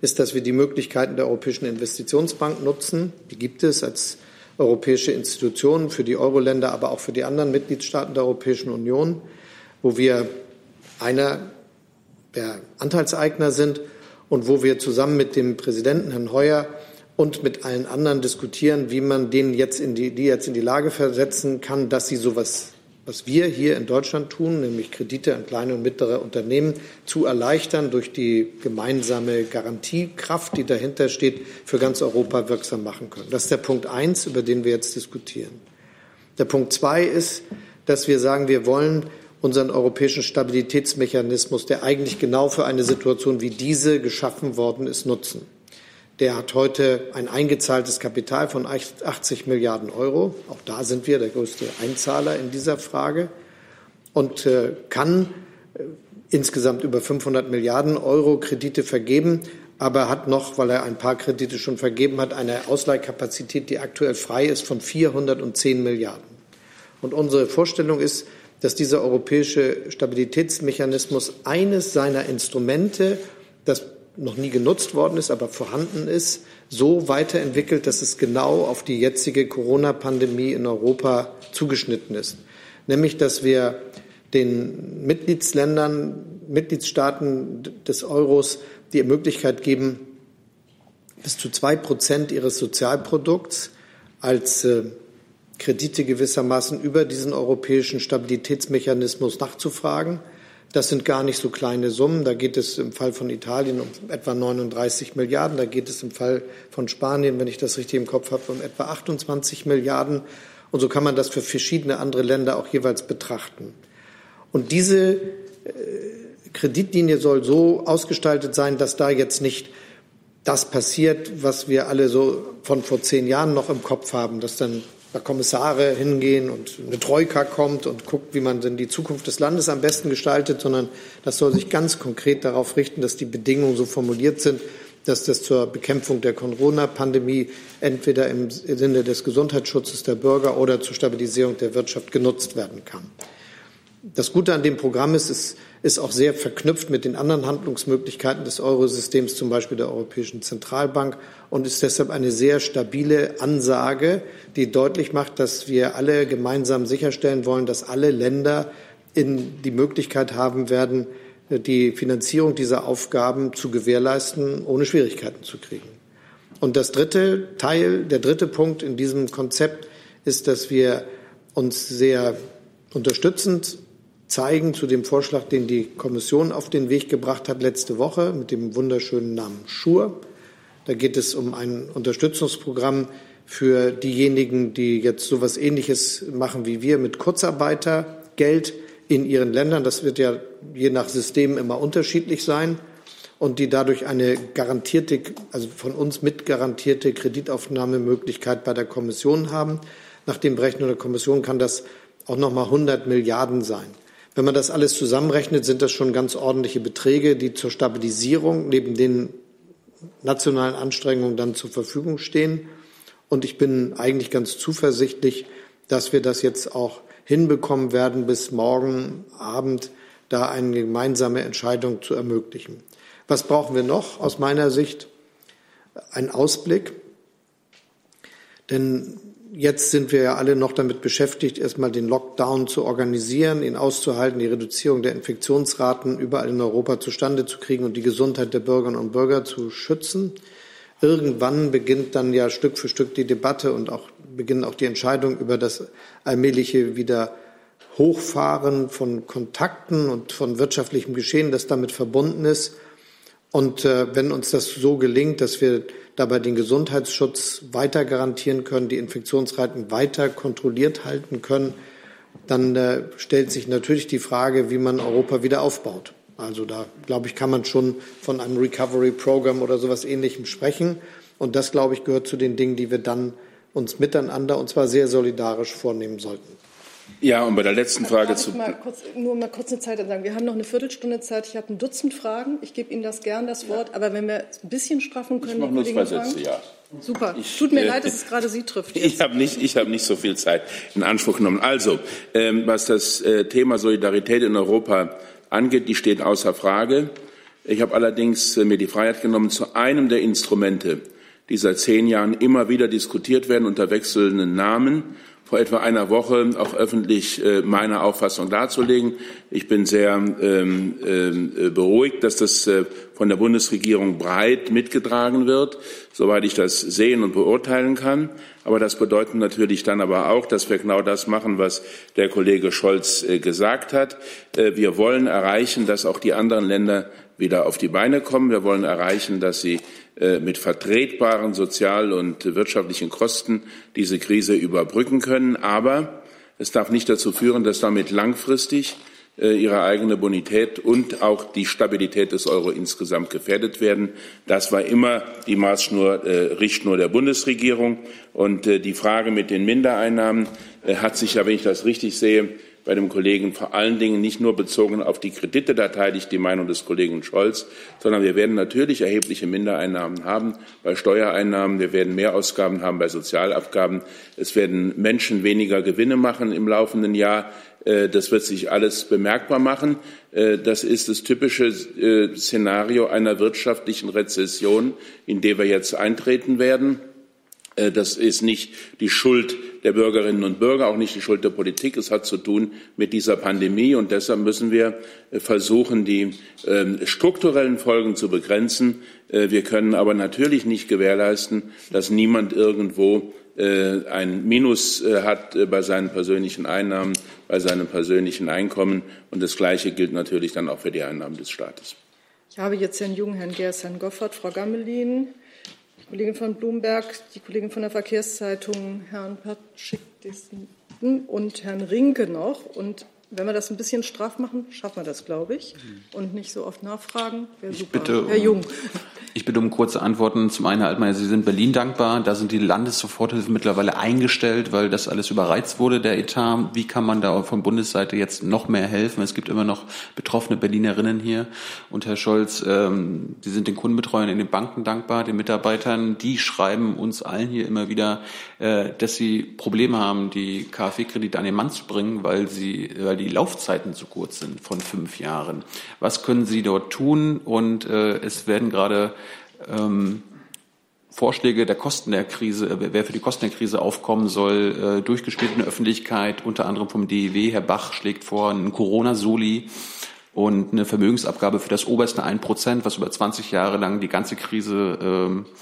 ist, dass wir die Möglichkeiten der Europäischen Investitionsbank nutzen. Die gibt es als europäische Institution für die Euro-Länder, aber auch für die anderen Mitgliedstaaten der Europäischen Union, wo wir einer der Anteilseigner sind und wo wir zusammen mit dem Präsidenten Herrn Heuer und mit allen anderen diskutieren, wie man denen jetzt in die, die jetzt in die Lage versetzen kann, dass sie sowas, was wir hier in Deutschland tun, nämlich Kredite an kleine und mittlere Unternehmen zu erleichtern durch die gemeinsame Garantiekraft, die dahinter steht, für ganz Europa wirksam machen können. Das ist der Punkt eins, über den wir jetzt diskutieren. Der Punkt zwei ist, dass wir sagen, wir wollen unseren europäischen Stabilitätsmechanismus, der eigentlich genau für eine Situation wie diese geschaffen worden ist, nutzen. Der hat heute ein eingezahltes Kapital von 80 Milliarden Euro. Auch da sind wir der größte Einzahler in dieser Frage und äh, kann äh, insgesamt über 500 Milliarden Euro Kredite vergeben, aber hat noch, weil er ein paar Kredite schon vergeben hat, eine Ausleihkapazität, die aktuell frei ist von 410 Milliarden. Und unsere Vorstellung ist, dass dieser europäische Stabilitätsmechanismus eines seiner Instrumente, das noch nie genutzt worden ist, aber vorhanden ist, so weiterentwickelt, dass es genau auf die jetzige Corona-Pandemie in Europa zugeschnitten ist. Nämlich, dass wir den Mitgliedsländern, Mitgliedstaaten des Euros die Möglichkeit geben, bis zu zwei Prozent ihres Sozialprodukts als äh, Kredite gewissermaßen über diesen europäischen Stabilitätsmechanismus nachzufragen. Das sind gar nicht so kleine Summen. Da geht es im Fall von Italien um etwa 39 Milliarden. Da geht es im Fall von Spanien, wenn ich das richtig im Kopf habe, um etwa 28 Milliarden. Und so kann man das für verschiedene andere Länder auch jeweils betrachten. Und diese äh, Kreditlinie soll so ausgestaltet sein, dass da jetzt nicht das passiert, was wir alle so von vor zehn Jahren noch im Kopf haben, dass dann Kommissare hingehen und eine Troika kommt und guckt, wie man denn die Zukunft des Landes am besten gestaltet, sondern das soll sich ganz konkret darauf richten, dass die Bedingungen so formuliert sind, dass das zur Bekämpfung der Corona-Pandemie entweder im Sinne des Gesundheitsschutzes der Bürger oder zur Stabilisierung der Wirtschaft genutzt werden kann. Das Gute an dem Programm ist, es ist auch sehr verknüpft mit den anderen Handlungsmöglichkeiten des Eurosystems, zum Beispiel der Europäischen Zentralbank, und ist deshalb eine sehr stabile Ansage, die deutlich macht, dass wir alle gemeinsam sicherstellen wollen, dass alle Länder in die Möglichkeit haben werden, die Finanzierung dieser Aufgaben zu gewährleisten, ohne Schwierigkeiten zu kriegen. Und das dritte Teil, der dritte Punkt in diesem Konzept ist, dass wir uns sehr unterstützend zeigen zu dem Vorschlag, den die Kommission auf den Weg gebracht hat letzte Woche mit dem wunderschönen Namen Schur. Da geht es um ein Unterstützungsprogramm für diejenigen, die jetzt so etwas Ähnliches machen wie wir mit Kurzarbeitergeld in ihren Ländern. Das wird ja je nach System immer unterschiedlich sein und die dadurch eine garantierte, also von uns mit garantierte Kreditaufnahmemöglichkeit bei der Kommission haben. Nach dem Berechnung der Kommission kann das auch noch mal 100 Milliarden sein. Wenn man das alles zusammenrechnet, sind das schon ganz ordentliche Beträge, die zur Stabilisierung neben den nationalen Anstrengungen dann zur Verfügung stehen. Und ich bin eigentlich ganz zuversichtlich, dass wir das jetzt auch hinbekommen werden, bis morgen Abend da eine gemeinsame Entscheidung zu ermöglichen. Was brauchen wir noch aus meiner Sicht? Ein Ausblick. Denn jetzt sind wir ja alle noch damit beschäftigt, erstmal den Lockdown zu organisieren, ihn auszuhalten, die Reduzierung der Infektionsraten überall in Europa zustande zu kriegen und die Gesundheit der Bürgerinnen und Bürger zu schützen. Irgendwann beginnt dann ja Stück für Stück die Debatte und auch beginnen auch die Entscheidungen über das allmähliche wieder Hochfahren von Kontakten und von wirtschaftlichem Geschehen, das damit verbunden ist. Und äh, wenn uns das so gelingt, dass wir dabei den Gesundheitsschutz weiter garantieren können, die Infektionsraten weiter kontrolliert halten können, dann äh, stellt sich natürlich die Frage, wie man Europa wieder aufbaut. Also da, glaube ich, kann man schon von einem Recovery Program oder sowas Ähnlichem sprechen. Und das, glaube ich, gehört zu den Dingen, die wir dann uns miteinander und zwar sehr solidarisch vornehmen sollten. Ja, und bei der letzten Frage zu. Mal kurz, nur mal kurz eine Zeit sagen. Wir haben noch eine Viertelstunde Zeit. Ich habe ein Dutzend Fragen. Ich gebe Ihnen das gern das Wort. Aber wenn wir ein bisschen straffen können, ich mache nur zwei Sätze, ja. Super. Ich, Tut mir äh, leid, dass es gerade Sie trifft. [LAUGHS] Jetzt. Ich habe nicht, ich habe nicht so viel Zeit in Anspruch genommen. Also, ähm, was das äh, Thema Solidarität in Europa angeht, die steht außer Frage. Ich habe allerdings äh, mir die Freiheit genommen, zu einem der Instrumente, die seit zehn Jahren immer wieder diskutiert werden unter wechselnden Namen, vor etwa einer Woche auch öffentlich äh, meine Auffassung darzulegen. Ich bin sehr ähm, äh, beruhigt, dass das äh, von der Bundesregierung breit mitgetragen wird, soweit ich das sehen und beurteilen kann. Aber das bedeutet natürlich dann aber auch, dass wir genau das machen, was der Kollege Scholz gesagt hat. Wir wollen erreichen, dass auch die anderen Länder wieder auf die Beine kommen. Wir wollen erreichen, dass sie mit vertretbaren sozial- und wirtschaftlichen Kosten diese Krise überbrücken können. Aber es darf nicht dazu führen, dass damit langfristig äh, ihre eigene Bonität und auch die Stabilität des Euro insgesamt gefährdet werden. Das war immer die Maßschnur, äh, Richtschnur der Bundesregierung. Und äh, die Frage mit den Mindereinnahmen äh, hat sich ja, wenn ich das richtig sehe, bei dem Kollegen vor allen Dingen nicht nur bezogen auf die Kredite, da teile ich die Meinung des Kollegen Scholz, sondern wir werden natürlich erhebliche Mindereinnahmen haben bei Steuereinnahmen, wir werden Mehrausgaben haben bei Sozialabgaben, es werden Menschen weniger Gewinne machen im laufenden Jahr. Äh, das wird sich alles bemerkbar machen. Äh, das ist das typische äh, Szenario einer wirtschaftlichen Rezession, in der wir jetzt eintreten werden. Das ist nicht die Schuld der Bürgerinnen und Bürger, auch nicht die Schuld der Politik. Es hat zu tun mit dieser Pandemie. Und deshalb müssen wir äh, versuchen, die ähm, strukturellen Folgen zu begrenzen. Äh, wir können aber natürlich nicht gewährleisten, dass niemand irgendwo ein Minus hat bei seinen persönlichen Einnahmen, bei seinem persönlichen Einkommen. Und das Gleiche gilt natürlich dann auch für die Einnahmen des Staates. Ich habe jetzt Herrn Jung, Herrn Gers, Herrn Goffert, Frau Gammelin, Kollegin von Blumberg, die Kollegin von der Verkehrszeitung, Herrn Patschik und Herrn Rinke noch. Und wenn wir das ein bisschen straff machen, schaffen wir das, glaube ich. Und nicht so oft nachfragen. Wäre super. Bitte, Herr Jung. Ich bitte um kurze Antworten. Zum einen, Herr Altmaier, Sie sind Berlin dankbar. Da sind die Landessoforthilfen mittlerweile eingestellt, weil das alles überreizt wurde, der Etat. Wie kann man da von Bundesseite jetzt noch mehr helfen? Es gibt immer noch betroffene Berlinerinnen hier. Und Herr Scholz, ähm, Sie sind den Kundenbetreuern in den Banken dankbar, den Mitarbeitern. Die schreiben uns allen hier immer wieder, äh, dass sie Probleme haben, die KfW-Kredite an den Mann zu bringen, weil sie, weil die Laufzeiten zu kurz sind von fünf Jahren. Was können Sie dort tun? Und äh, es werden gerade ähm, Vorschläge der Kosten der Krise, äh, wer für die Kosten der Krise aufkommen soll, äh, durchgespielt in der Öffentlichkeit, unter anderem vom DEW. Herr Bach schlägt vor, einen Corona-Soli und eine Vermögensabgabe für das oberste 1 Prozent, was über 20 Jahre lang die ganze Krise ähm, äh,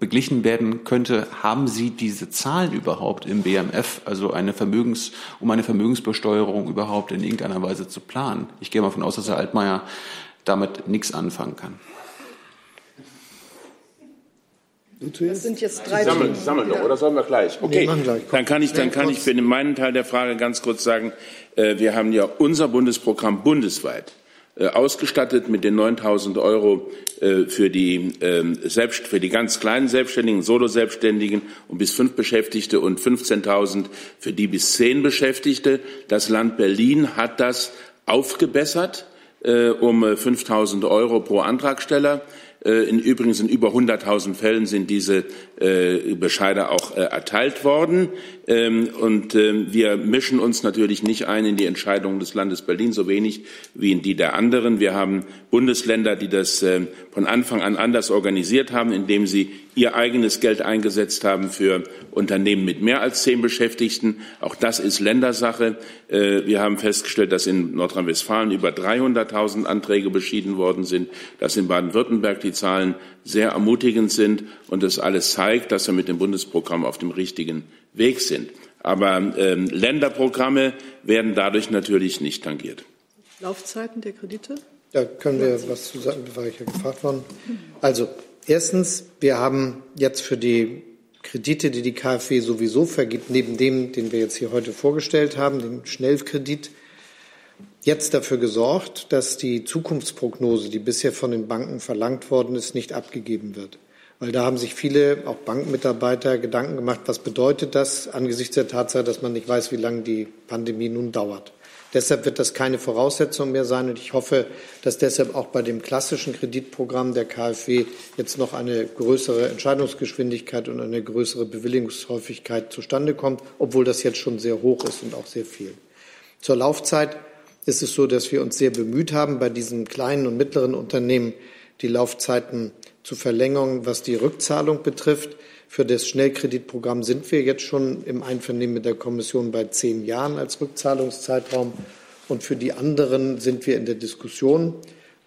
beglichen werden könnte. Haben Sie diese Zahlen überhaupt im BMF, also eine Vermögens, um eine Vermögensbesteuerung überhaupt in irgendeiner Weise zu planen? Ich gehe mal davon aus, dass Herr Altmaier damit nichts anfangen kann. Das sind jetzt drei Sammeln, sammeln doch, oder sollen wir gleich? Okay, nee, gleich. dann kann ich, dann kann ich für meinen Teil der Frage ganz kurz sagen, äh, wir haben ja unser Bundesprogramm bundesweit äh, ausgestattet mit den 9000 Euro äh, für die, ähm, selbst, für die ganz kleinen Selbstständigen, Solo-Selbstständigen und bis fünf Beschäftigte und 15.000 für die bis zehn Beschäftigte. Das Land Berlin hat das aufgebessert um 5000 Euro pro Antragsteller. Äh, in übrigens in über 100.000 Fällen sind diese äh, Bescheide auch äh, erteilt worden. Ähm, und ähm, wir mischen uns natürlich nicht ein in die Entscheidungen des Landes Berlin, so wenig wie in die der anderen. Wir haben Bundesländer, die das ähm, von Anfang an anders organisiert haben, indem sie ihr eigenes Geld eingesetzt haben für Unternehmen mit mehr als zehn Beschäftigten. Auch das ist Ländersache. Wir haben festgestellt, dass in Nordrhein-Westfalen über 300.000 Anträge beschieden worden sind, dass in Baden-Württemberg die Zahlen sehr ermutigend sind und das alles zeigt, dass wir mit dem Bundesprogramm auf dem richtigen Weg sind. Aber ähm, Länderprogramme werden dadurch natürlich nicht tangiert. Laufzeiten der Kredite? Da können wir was zu sagen, war ich ja gefragt worden. Also, erstens, wir haben jetzt für die Kredite, die die KfW sowieso vergibt, neben dem, den wir jetzt hier heute vorgestellt haben, den Schnellkredit, jetzt dafür gesorgt, dass die Zukunftsprognose, die bisher von den Banken verlangt worden ist, nicht abgegeben wird. Weil da haben sich viele, auch Bankmitarbeiter, Gedanken gemacht, was bedeutet das angesichts der Tatsache, dass man nicht weiß, wie lange die Pandemie nun dauert. Deshalb wird das keine Voraussetzung mehr sein. Und ich hoffe, dass deshalb auch bei dem klassischen Kreditprogramm der KfW jetzt noch eine größere Entscheidungsgeschwindigkeit und eine größere Bewilligungshäufigkeit zustande kommt, obwohl das jetzt schon sehr hoch ist und auch sehr viel. Zur Laufzeit ist es so, dass wir uns sehr bemüht haben, bei diesen kleinen und mittleren Unternehmen die Laufzeiten zu verlängern, was die Rückzahlung betrifft. Für das Schnellkreditprogramm sind wir jetzt schon im Einvernehmen mit der Kommission bei zehn Jahren als Rückzahlungszeitraum. Und für die anderen sind wir in der Diskussion.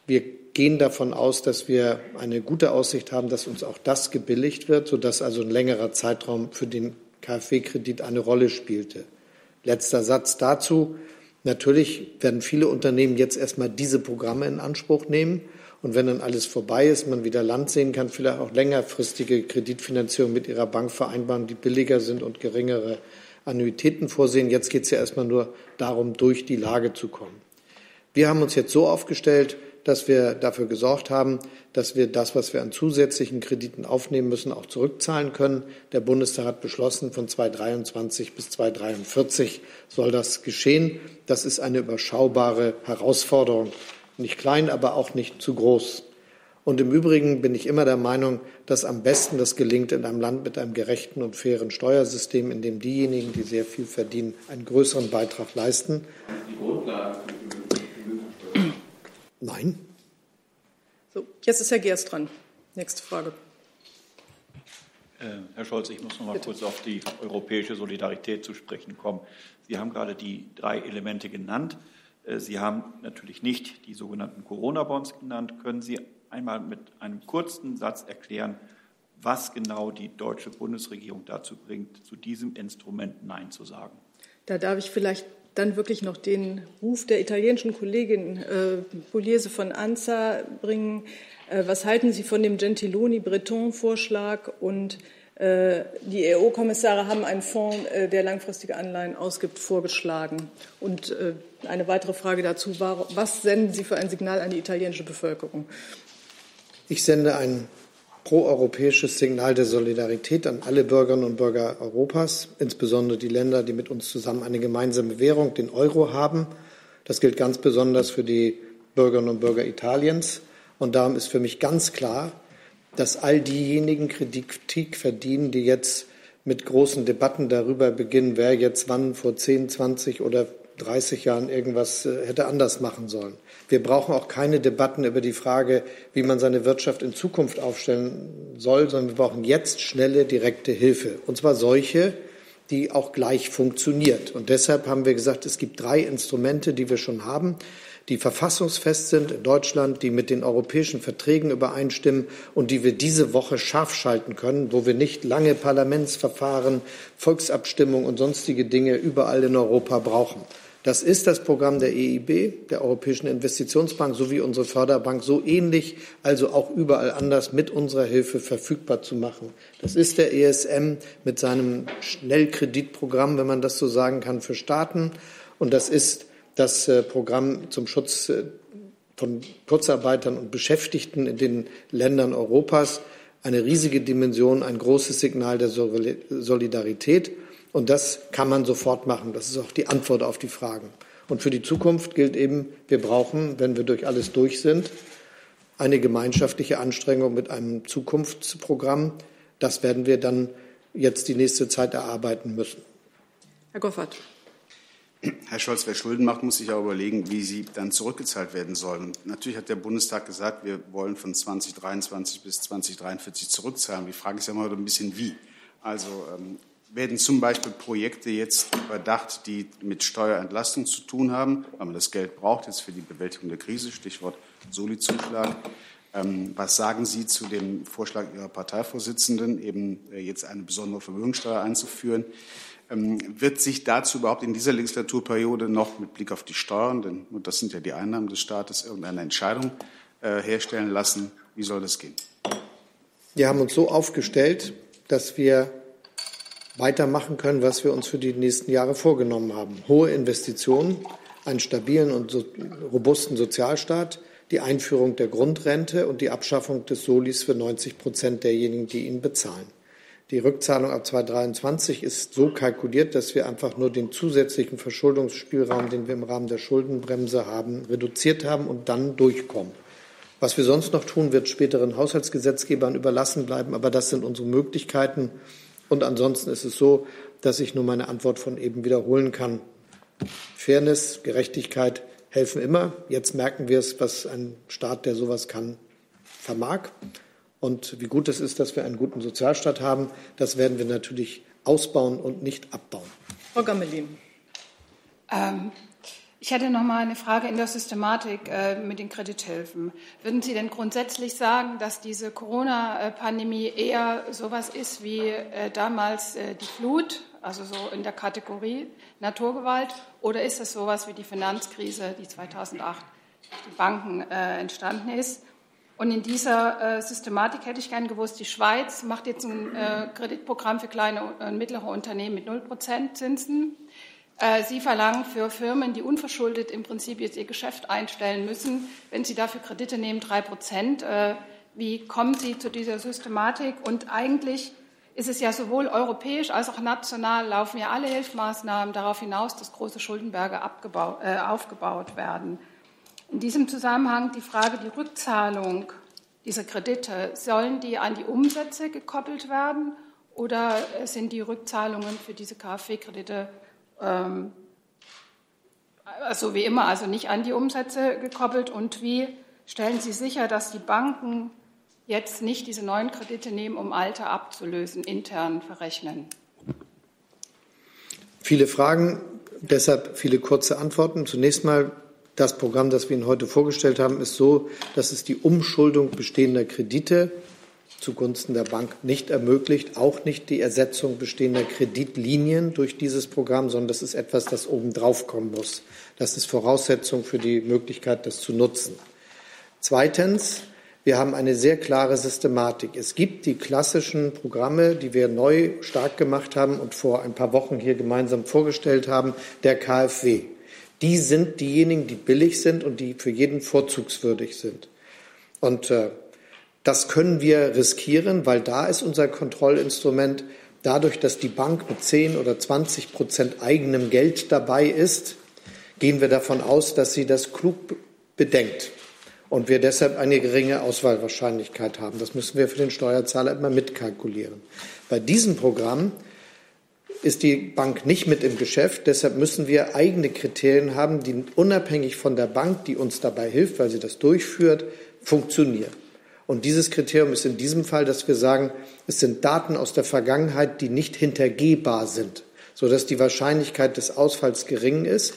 Wir gehen davon aus, dass wir eine gute Aussicht haben, dass uns auch das gebilligt wird, sodass also ein längerer Zeitraum für den KfW-Kredit eine Rolle spielte. Letzter Satz dazu. Natürlich werden viele Unternehmen jetzt erstmal diese Programme in Anspruch nehmen. Und wenn dann alles vorbei ist, man wieder Land sehen kann, vielleicht auch längerfristige Kreditfinanzierung mit ihrer Bank vereinbaren, die billiger sind und geringere Annuitäten vorsehen. Jetzt geht es ja erstmal nur darum, durch die Lage zu kommen. Wir haben uns jetzt so aufgestellt, dass wir dafür gesorgt haben, dass wir das, was wir an zusätzlichen Krediten aufnehmen müssen, auch zurückzahlen können. Der Bundestag hat beschlossen, von 2023 bis 2043 soll das geschehen. Das ist eine überschaubare Herausforderung nicht klein, aber auch nicht zu groß. Und im Übrigen bin ich immer der Meinung, dass am besten das gelingt in einem Land mit einem gerechten und fairen Steuersystem, in dem diejenigen, die sehr viel verdienen, einen größeren Beitrag leisten. Nein. So, jetzt ist Herr Geers dran. Nächste Frage. Äh, Herr Scholz, ich muss noch mal Bitte. kurz auf die europäische Solidarität zu sprechen kommen. Sie haben gerade die drei Elemente genannt. Äh, Sie haben natürlich nicht die sogenannten Corona-Bonds genannt. Können Sie einmal mit einem kurzen Satz erklären, was genau die deutsche Bundesregierung dazu bringt, zu diesem Instrument Nein zu sagen? Da darf ich vielleicht dann wirklich noch den Ruf der italienischen Kollegin äh, Pugliese von ANSA bringen. Äh, was halten Sie von dem Gentiloni-Breton-Vorschlag und die EU-Kommissare haben einen Fonds, äh, der langfristige Anleihen ausgibt, vorgeschlagen. Und äh, eine weitere Frage dazu war, was senden Sie für ein Signal an die italienische Bevölkerung? Ich sende ein proeuropäisches Signal der Solidarität an alle Bürgerinnen und Bürger Europas, insbesondere die Länder, die mit uns zusammen eine gemeinsame Währung, den Euro, haben. Das gilt ganz besonders für die Bürgerinnen und Bürger Italiens. Und darum ist für mich ganz klar, dass all diejenigen Kritik verdienen, die jetzt mit großen Debatten darüber beginnen, wer jetzt wann vor 10, 20 oder 30 Jahren irgendwas äh, hätte anders machen sollen. Wir brauchen auch keine Debatten über die Frage, wie man seine Wirtschaft in Zukunft aufstellen soll, sondern wir brauchen jetzt schnelle, direkte Hilfe. Und zwar solche, die auch gleich funktioniert. Und deshalb haben wir gesagt, es gibt drei Instrumente, die wir schon haben die verfassungsfest sind in Deutschland, die mit den europäischen Verträgen übereinstimmen und die wir diese Woche scharf schalten können, wo wir nicht lange Parlamentsverfahren, Volksabstimmung und sonstige Dinge überall in Europa brauchen. Das ist das Programm der EIB, der Europäischen Investitionsbank, sowie unsere Förderbank, so ähnlich, also auch überall anders mit unserer Hilfe verfügbar zu machen. Das ist der ESM mit seinem Schnellkreditprogramm, wenn man das so sagen kann, für Staaten. Und das ist das äh, Programm zum Schutz äh, von Kurzarbeitern und Beschäftigten in den Ländern Europas eine riesige Dimension, ein großes Signal der Solidarität. Und das kann man sofort machen. Das ist auch die Antwort auf die Fragen. Und für die Zukunft gilt eben, wir brauchen, wenn wir durch alles durch sind, eine gemeinschaftliche Anstrengung mit einem Zukunftsprogramm. Das werden wir dann jetzt die nächste Zeit erarbeiten müssen. Herr Goffert. Herr Scholz, wer Schulden macht, muss sich auch überlegen, wie sie dann zurückgezahlt werden sollen. Natürlich hat der Bundestag gesagt, wir wollen von 2023 bis 2043 zurückzahlen. Die Frage ist ja mal ein bisschen wie. Also ähm, werden zum Beispiel Projekte jetzt überdacht, die mit Steuerentlastung zu tun haben, weil man das Geld braucht jetzt für die Bewältigung der Krise, Stichwort Soli-Zuschlag. Ähm, was sagen Sie zu dem Vorschlag Ihrer Parteivorsitzenden, eben äh, jetzt eine besondere Vermögensteuer einzuführen? Ähm, wird sich dazu überhaupt in dieser Legislaturperiode noch mit Blick auf die Steuern, denn das sind ja die Einnahmen des Staates, irgendeine Entscheidung äh, herstellen lassen? Wie soll das gehen? Wir haben uns so aufgestellt, dass wir weitermachen können, was wir uns für die nächsten Jahre vorgenommen haben. Hohe Investitionen, einen stabilen und so robusten Sozialstaat, die Einführung der Grundrente und die Abschaffung des Solis für 90 Prozent derjenigen, die ihn bezahlen. Die Rückzahlung ab 2023 ist so kalkuliert, dass wir einfach nur den zusätzlichen Verschuldungsspielraum, den wir im Rahmen der Schuldenbremse haben, reduziert haben und dann durchkommen. Was wir sonst noch tun, wird späteren Haushaltsgesetzgebern überlassen bleiben, aber das sind unsere Möglichkeiten. Und ansonsten ist es so, dass ich nur meine Antwort von eben wiederholen kann. Fairness, Gerechtigkeit helfen immer. Jetzt merken wir es, was ein Staat, der sowas kann, vermag. Und wie gut es ist, dass wir einen guten Sozialstaat haben, das werden wir natürlich ausbauen und nicht abbauen. Frau Gammelin. Ähm, ich hätte noch mal eine Frage in der Systematik äh, mit den Kredithilfen. Würden Sie denn grundsätzlich sagen, dass diese Corona-Pandemie eher sowas ist wie äh, damals äh, die Flut, also so in der Kategorie Naturgewalt, oder ist es sowas wie die Finanzkrise, die 2008 durch die Banken äh, entstanden ist? Und in dieser äh, Systematik hätte ich gern gewusst, die Schweiz macht jetzt ein äh, Kreditprogramm für kleine und mittlere Unternehmen mit 0% Zinsen. Äh, sie verlangen für Firmen, die unverschuldet im Prinzip jetzt ihr Geschäft einstellen müssen, wenn sie dafür Kredite nehmen, 3%. Äh, wie kommen Sie zu dieser Systematik? Und eigentlich ist es ja sowohl europäisch als auch national laufen ja alle Hilfsmaßnahmen darauf hinaus, dass große Schuldenberge äh, aufgebaut werden. In diesem Zusammenhang die Frage, die Rückzahlung dieser Kredite, sollen die an die Umsätze gekoppelt werden oder sind die Rückzahlungen für diese KfW-Kredite ähm, also wie immer, also nicht an die Umsätze gekoppelt? Und wie stellen Sie sicher, dass die Banken jetzt nicht diese neuen Kredite nehmen, um alte abzulösen, intern verrechnen? Viele Fragen, deshalb viele kurze Antworten. Zunächst mal das Programm, das wir Ihnen heute vorgestellt haben, ist so, dass es die Umschuldung bestehender Kredite zugunsten der Bank nicht ermöglicht, auch nicht die Ersetzung bestehender Kreditlinien durch dieses Programm, sondern das ist etwas, das obendrauf kommen muss. Das ist Voraussetzung für die Möglichkeit, das zu nutzen. Zweitens, wir haben eine sehr klare Systematik. Es gibt die klassischen Programme, die wir neu stark gemacht haben und vor ein paar Wochen hier gemeinsam vorgestellt haben, der KfW die sind diejenigen, die billig sind und die für jeden vorzugswürdig sind. Und äh, das können wir riskieren, weil da ist unser Kontrollinstrument dadurch, dass die Bank mit 10 oder 20 Prozent eigenem Geld dabei ist, gehen wir davon aus, dass sie das klug bedenkt und wir deshalb eine geringe Auswahlwahrscheinlichkeit haben. Das müssen wir für den Steuerzahler immer mitkalkulieren. Bei diesem Programm ist die Bank nicht mit im Geschäft. Deshalb müssen wir eigene Kriterien haben, die unabhängig von der Bank, die uns dabei hilft, weil sie das durchführt, funktionieren. Und dieses Kriterium ist in diesem Fall, dass wir sagen, es sind Daten aus der Vergangenheit, die nicht hintergehbar sind, sodass die Wahrscheinlichkeit des Ausfalls gering ist.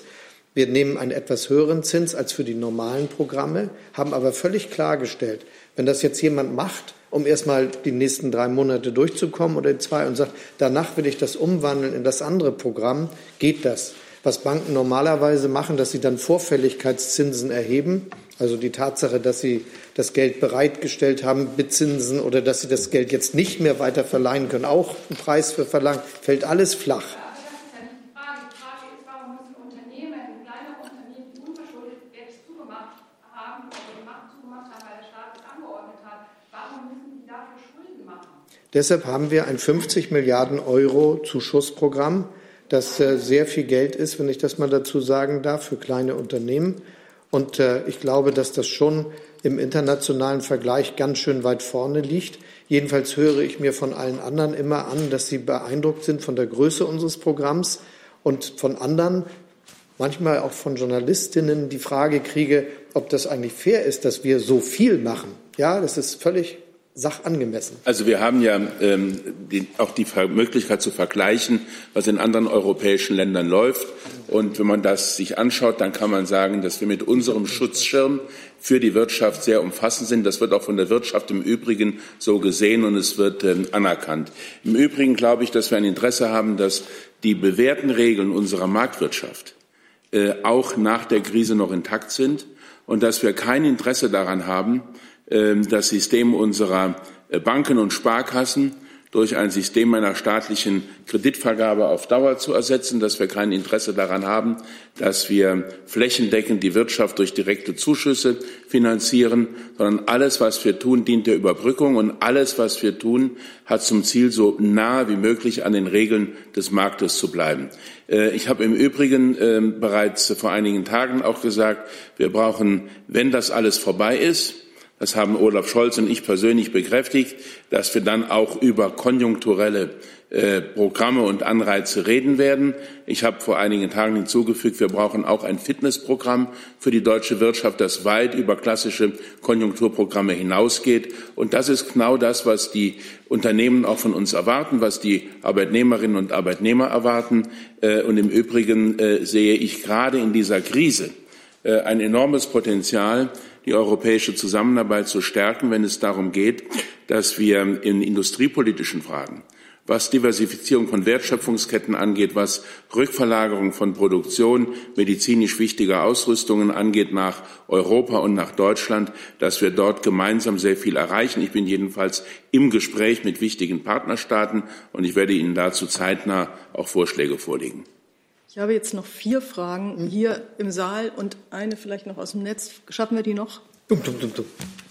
Wir nehmen einen etwas höheren Zins als für die normalen Programme, haben aber völlig klargestellt, wenn das jetzt jemand macht, um erstmal die nächsten drei Monate durchzukommen oder zwei und sagt, danach will ich das umwandeln in das andere Programm, geht das. Was Banken normalerweise machen, dass sie dann Vorfälligkeitszinsen erheben, also die Tatsache, dass sie das Geld bereitgestellt haben, Bezinsen oder dass sie das Geld jetzt nicht mehr weiter verleihen können, auch einen Preis für verlangen, fällt alles flach. Deshalb haben wir ein 50 Milliarden Euro Zuschussprogramm, das äh, sehr viel Geld ist, wenn ich das mal dazu sagen darf, für kleine Unternehmen. Und äh, ich glaube, dass das schon im internationalen Vergleich ganz schön weit vorne liegt. Jedenfalls höre ich mir von allen anderen immer an, dass sie beeindruckt sind von der Größe unseres Programms und von anderen, manchmal auch von Journalistinnen, die Frage kriege, ob das eigentlich fair ist, dass wir so viel machen. Ja, das ist völlig sachangemessen. Also wir haben ja ähm, die, auch die Möglichkeit zu vergleichen, was in anderen europäischen Ländern läuft. Und wenn man das sich anschaut, dann kann man sagen, dass wir mit unserem Schutzschirm für die Wirtschaft sehr umfassend sind. Das wird auch von der Wirtschaft im Übrigen so gesehen und es wird ähm, anerkannt. Im Übrigen glaube ich, dass wir ein Interesse haben, dass die bewährten Regeln unserer Marktwirtschaft äh, auch nach der Krise noch intakt sind und dass wir kein Interesse daran haben, das System unserer äh, Banken und Sparkassen durch ein System einer staatlichen Kreditvergabe auf Dauer zu ersetzen, dass wir kein Interesse daran haben, dass wir flächendeckend die Wirtschaft durch direkte Zuschüsse finanzieren, sondern alles, was wir tun, dient der Überbrückung und alles, was wir tun, hat zum Ziel, so nahe wie möglich an den Regeln des Marktes zu bleiben. Äh, ich habe im Übrigen ähm, bereits vor einigen Tagen auch gesagt, wir brauchen, wenn das alles vorbei ist, das haben Olaf Scholz und ich persönlich bekräftigt, dass wir dann auch über konjunkturelle äh, Programme und Anreize reden werden. Ich habe vor einigen Tagen hinzugefügt, wir brauchen auch ein Fitnessprogramm für die deutsche Wirtschaft, das weit über klassische Konjunkturprogramme hinausgeht. Und das ist genau das, was die Unternehmen auch von uns erwarten, was die Arbeitnehmerinnen und Arbeitnehmer erwarten. Äh, und im Übrigen äh, sehe ich gerade in dieser Krise ein enormes Potenzial, die europäische Zusammenarbeit zu stärken, wenn es darum geht, dass wir in industriepolitischen Fragen, was Diversifizierung von Wertschöpfungsketten angeht, was Rückverlagerung von Produktion medizinisch wichtiger Ausrüstungen angeht nach Europa und nach Deutschland, dass wir dort gemeinsam sehr viel erreichen. Ich bin jedenfalls im Gespräch mit wichtigen Partnerstaaten und ich werde Ihnen dazu zeitnah auch Vorschläge vorlegen. Ich habe jetzt noch vier Fragen hier im Saal und eine vielleicht noch aus dem Netz. Schaffen wir die noch? Dum, dum, dum, dum.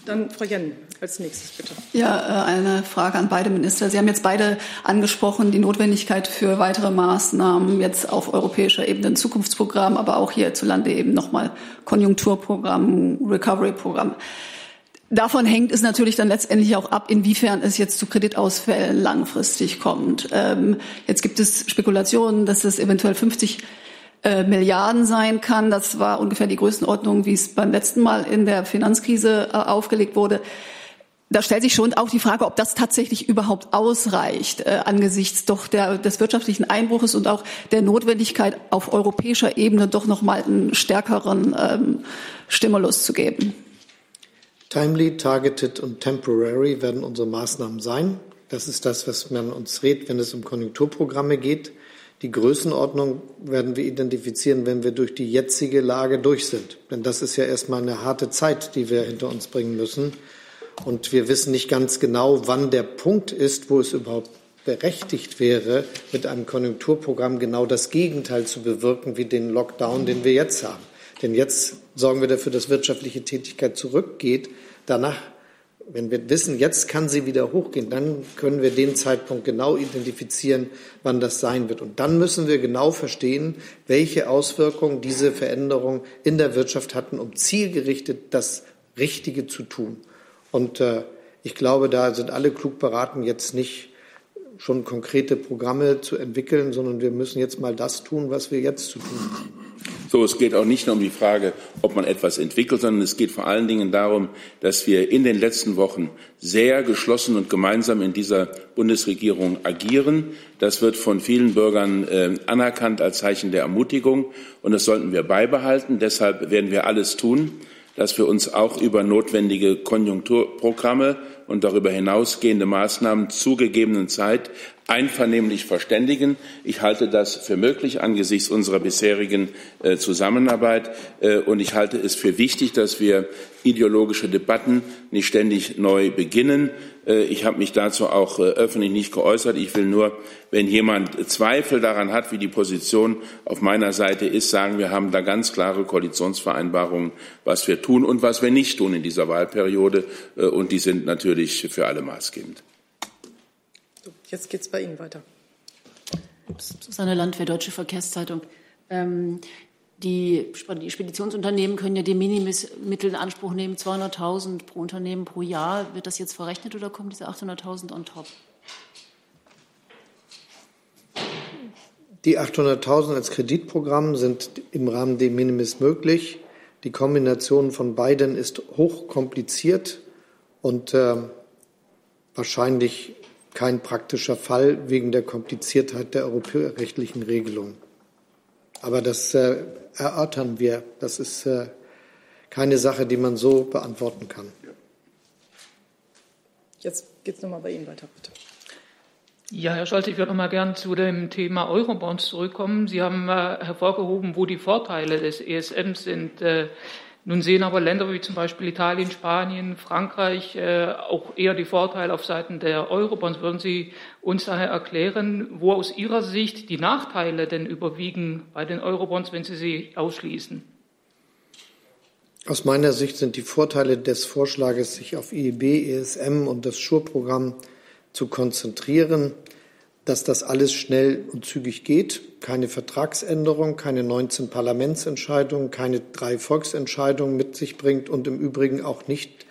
Dann Frau Jen als nächstes, bitte. Ja, äh, eine Frage an beide Minister. Sie haben jetzt beide angesprochen, die Notwendigkeit für weitere Maßnahmen jetzt auf europäischer Ebene, ein Zukunftsprogramm, aber auch hierzulande eben nochmal Konjunkturprogramm, Recovery-Programm. Davon hängt es natürlich dann letztendlich auch ab, inwiefern es jetzt zu Kreditausfällen langfristig kommt. Ähm, jetzt gibt es Spekulationen, dass es eventuell 50 äh, Milliarden sein kann. Das war ungefähr die Größenordnung, wie es beim letzten Mal in der Finanzkrise äh, aufgelegt wurde. Da stellt sich schon auch die Frage, ob das tatsächlich überhaupt ausreicht äh, angesichts doch der, des wirtschaftlichen Einbruches und auch der Notwendigkeit, auf europäischer Ebene doch noch mal einen stärkeren ähm, Stimulus zu geben. Timely, targeted und temporary werden unsere Maßnahmen sein. Das ist das, was man uns redet, wenn es um Konjunkturprogramme geht. Die Größenordnung werden wir identifizieren, wenn wir durch die jetzige Lage durch sind. Denn das ist ja erstmal eine harte Zeit, die wir hinter uns bringen müssen. Und wir wissen nicht ganz genau, wann der Punkt ist, wo es überhaupt berechtigt wäre, mit einem Konjunkturprogramm genau das Gegenteil zu bewirken wie den Lockdown, den wir jetzt haben. Denn jetzt sorgen wir dafür, dass wirtschaftliche Tätigkeit zurückgeht. Danach, wenn wir wissen, jetzt kann sie wieder hochgehen, dann können wir den Zeitpunkt genau identifizieren, wann das sein wird. Und dann müssen wir genau verstehen, welche Auswirkungen diese Veränderungen in der Wirtschaft hatten, um zielgerichtet das Richtige zu tun. Und äh, ich glaube, da sind alle klug beraten, jetzt nicht schon konkrete Programme zu entwickeln, sondern wir müssen jetzt mal das tun, was wir jetzt zu tun haben. So, es geht auch nicht nur um die Frage, ob man etwas entwickelt, sondern es geht vor allen Dingen darum, dass wir in den letzten Wochen sehr geschlossen und gemeinsam in dieser Bundesregierung agieren. Das wird von vielen Bürgern äh, anerkannt als Zeichen der Ermutigung und das sollten wir beibehalten. Deshalb werden wir alles tun, dass wir uns auch über notwendige Konjunkturprogramme und darüber hinausgehende Maßnahmen zu gegebenen Zeit einvernehmlich verständigen. Ich halte das für möglich angesichts unserer bisherigen äh, Zusammenarbeit. Äh, und ich halte es für wichtig, dass wir ideologische Debatten nicht ständig neu beginnen. Äh, ich habe mich dazu auch äh, öffentlich nicht geäußert. Ich will nur, wenn jemand Zweifel daran hat, wie die Position auf meiner Seite ist, sagen, wir haben da ganz klare Koalitionsvereinbarungen, was wir tun und was wir nicht tun in dieser Wahlperiode. Äh, und die sind natürlich für alle maßgebend. Jetzt geht es bei Ihnen weiter. Susanne Landwehr, Deutsche Verkehrszeitung. Ähm, Die Speditionsunternehmen können ja die Minimittel in Anspruch nehmen, 200.000 pro Unternehmen pro Jahr. Wird das jetzt verrechnet oder kommen diese 800.000 on top? Die 800.000 als Kreditprogramm sind im Rahmen de minimis möglich. Die Kombination von beiden ist hochkompliziert und äh, wahrscheinlich kein praktischer Fall wegen der Kompliziertheit der europarechtlichen Regelung. Aber das äh, erörtern wir. Das ist äh, keine Sache, die man so beantworten kann. Jetzt geht es nochmal bei Ihnen weiter, bitte. Ja, Herr Scholz, ich würde noch mal gern zu dem Thema Eurobonds zurückkommen. Sie haben äh, hervorgehoben, wo die Vorteile des ESM sind. Äh, nun sehen aber Länder wie zum Beispiel Italien, Spanien, Frankreich äh, auch eher die Vorteile auf Seiten der Eurobonds. Würden Sie uns daher erklären, wo aus Ihrer Sicht die Nachteile denn überwiegen bei den Eurobonds, wenn Sie sie ausschließen? Aus meiner Sicht sind die Vorteile des Vorschlages, sich auf EEB, ESM und das Schur-Programm zu konzentrieren, dass das alles schnell und zügig geht. Keine Vertragsänderung, keine 19 Parlamentsentscheidungen, keine drei Volksentscheidungen mit sich bringt und im Übrigen auch nicht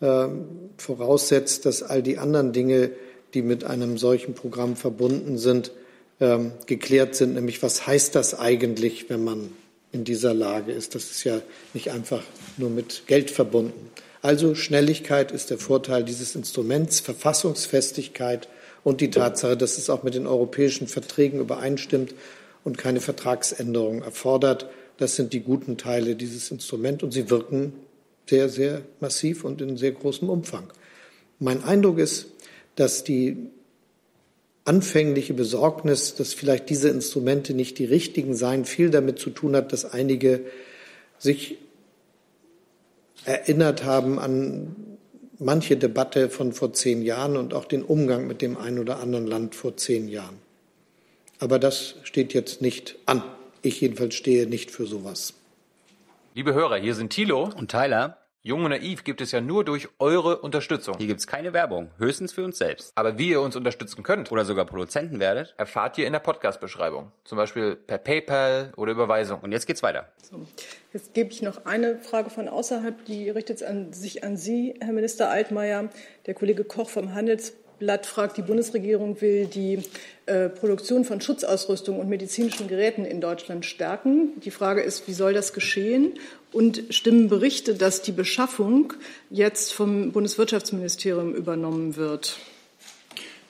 äh, voraussetzt, dass all die anderen Dinge, die mit einem solchen Programm verbunden sind, äh, geklärt sind. Nämlich, was heißt das eigentlich, wenn man in dieser Lage ist? Das ist ja nicht einfach nur mit Geld verbunden. Also Schnelligkeit ist der Vorteil dieses Instruments, Verfassungsfestigkeit und die Tatsache, dass es auch mit den europäischen Verträgen übereinstimmt und keine Vertragsänderung erfordert. Das sind die guten Teile dieses Instruments und sie wirken sehr, sehr massiv und in sehr großem Umfang. Mein Eindruck ist, dass die anfängliche Besorgnis, dass vielleicht diese Instrumente nicht die richtigen seien, viel damit zu tun hat, dass einige sich erinnert haben an manche Debatte von vor zehn Jahren und auch den Umgang mit dem einen oder anderen Land vor zehn Jahren. Aber das steht jetzt nicht an. Ich jedenfalls stehe nicht für sowas. Liebe Hörer, hier sind Thilo und Tyler. Jung und naiv gibt es ja nur durch eure Unterstützung. Hier gibt es keine Werbung, höchstens für uns selbst. Aber wie ihr uns unterstützen könnt oder sogar Produzenten werdet, erfahrt ihr in der Podcast-Beschreibung. Zum Beispiel per PayPal oder Überweisung. Und jetzt geht's weiter. So, jetzt gebe ich noch eine Frage von außerhalb, die richtet an, sich an Sie, Herr Minister Altmaier. Der Kollege Koch vom Handelsblatt Blatt fragt, die Bundesregierung will die äh, Produktion von Schutzausrüstung und medizinischen Geräten in Deutschland stärken. Die Frage ist, wie soll das geschehen? Und stimmen Berichte, dass die Beschaffung jetzt vom Bundeswirtschaftsministerium übernommen wird?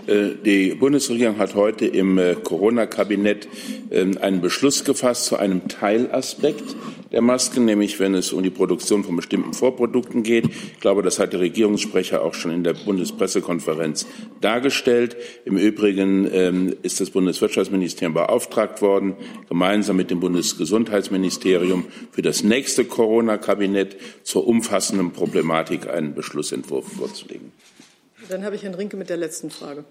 Äh, die Bundesregierung hat heute im äh, Corona-Kabinett ähm, einen Beschluss gefasst zu einem Teilaspekt der Masken, nämlich wenn es um die Produktion von bestimmten Vorprodukten geht. Ich glaube, das hat der Regierungssprecher auch schon in der Bundespressekonferenz dargestellt. Im Übrigen ähm, ist das Bundeswirtschaftsministerium beauftragt worden, gemeinsam mit dem Bundesgesundheitsministerium für das nächste Corona-Kabinett zur umfassenden Problematik einen Beschlussentwurf vorzulegen. Dann habe ich Herrn Rinke mit der letzten Frage.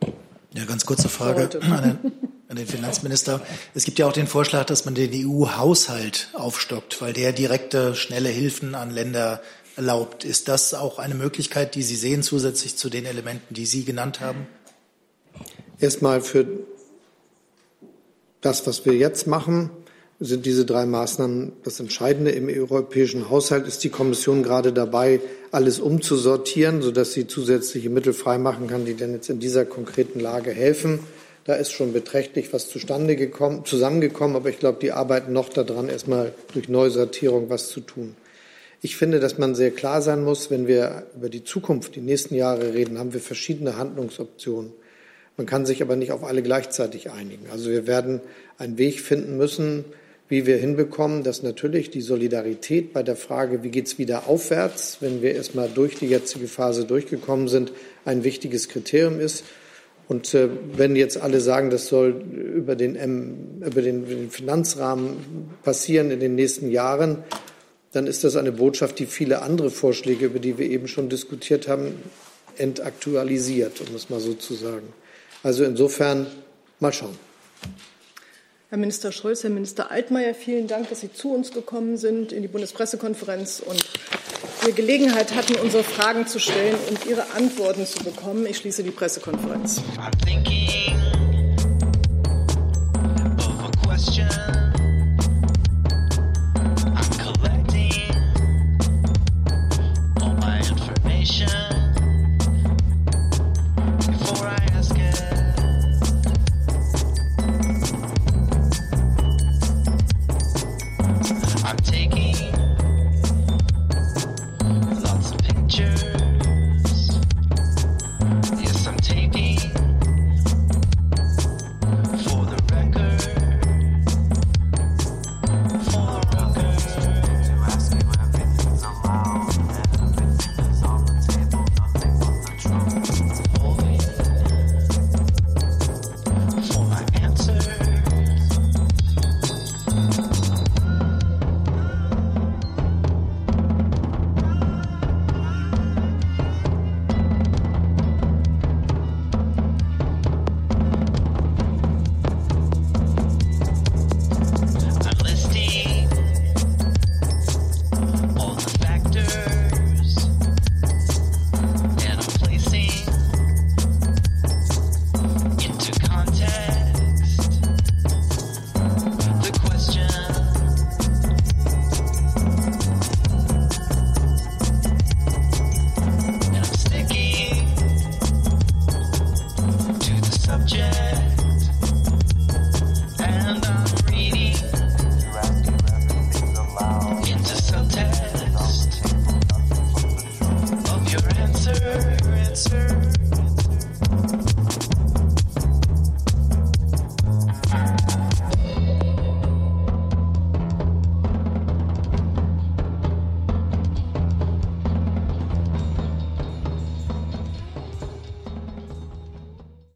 Ja, ganz kurze Frage an den, an den, Finanzminister. Es gibt ja auch den Vorschlag, dass man den EU-Haushalt aufstockt, weil der direkte, schnelle Hilfen an Länder erlaubt. Ist das auch eine Möglichkeit, die Sie sehen, zusätzlich zu den Elementen, die Sie genannt haben? Erstmal für das, was wir jetzt machen, sind diese drei Maßnahmen das Entscheidende. Im europäischen Haushalt ist die Kommission gerade dabei, alles umzusortieren, sodass sie zusätzliche Mittel freimachen kann, die denn jetzt in dieser konkreten Lage helfen. Da ist schon beträchtlich was zustande gekommen, zusammengekommen, aber ich glaube, die arbeiten noch daran, erstmal durch Neusortierung was zu tun. Ich finde, dass man sehr klar sein muss, wenn wir über die Zukunft, die nächsten Jahre reden, haben wir verschiedene Handlungsoptionen. Man kann sich aber nicht auf alle gleichzeitig einigen. Also wir werden einen Weg finden müssen, wie wir hinbekommen, dass natürlich die Solidarität bei der Frage, wie geht es wieder aufwärts, wenn wir erstmal durch die jetzige Phase durchgekommen sind, ein wichtiges Kriterium ist. Und äh, wenn jetzt alle sagen, das soll über den, M, über den, den Finanzrahmen passieren in den nächsten Jahren, dann ist das eine Botschaft, die viele andere Vorschläge, über die wir eben schon diskutiert haben, entaktualisiert, um es mal so zu sagen. Also insofern mal schauen. Herr Minister Scholz, Herr Minister Altmaier, vielen Dank, dass Sie zu uns gekommen sind in die Bundespressekonferenz und wir Gelegenheit hatten, unsere Fragen zu stellen und Ihre Antworten zu bekommen. Ich schließe die Pressekonferenz.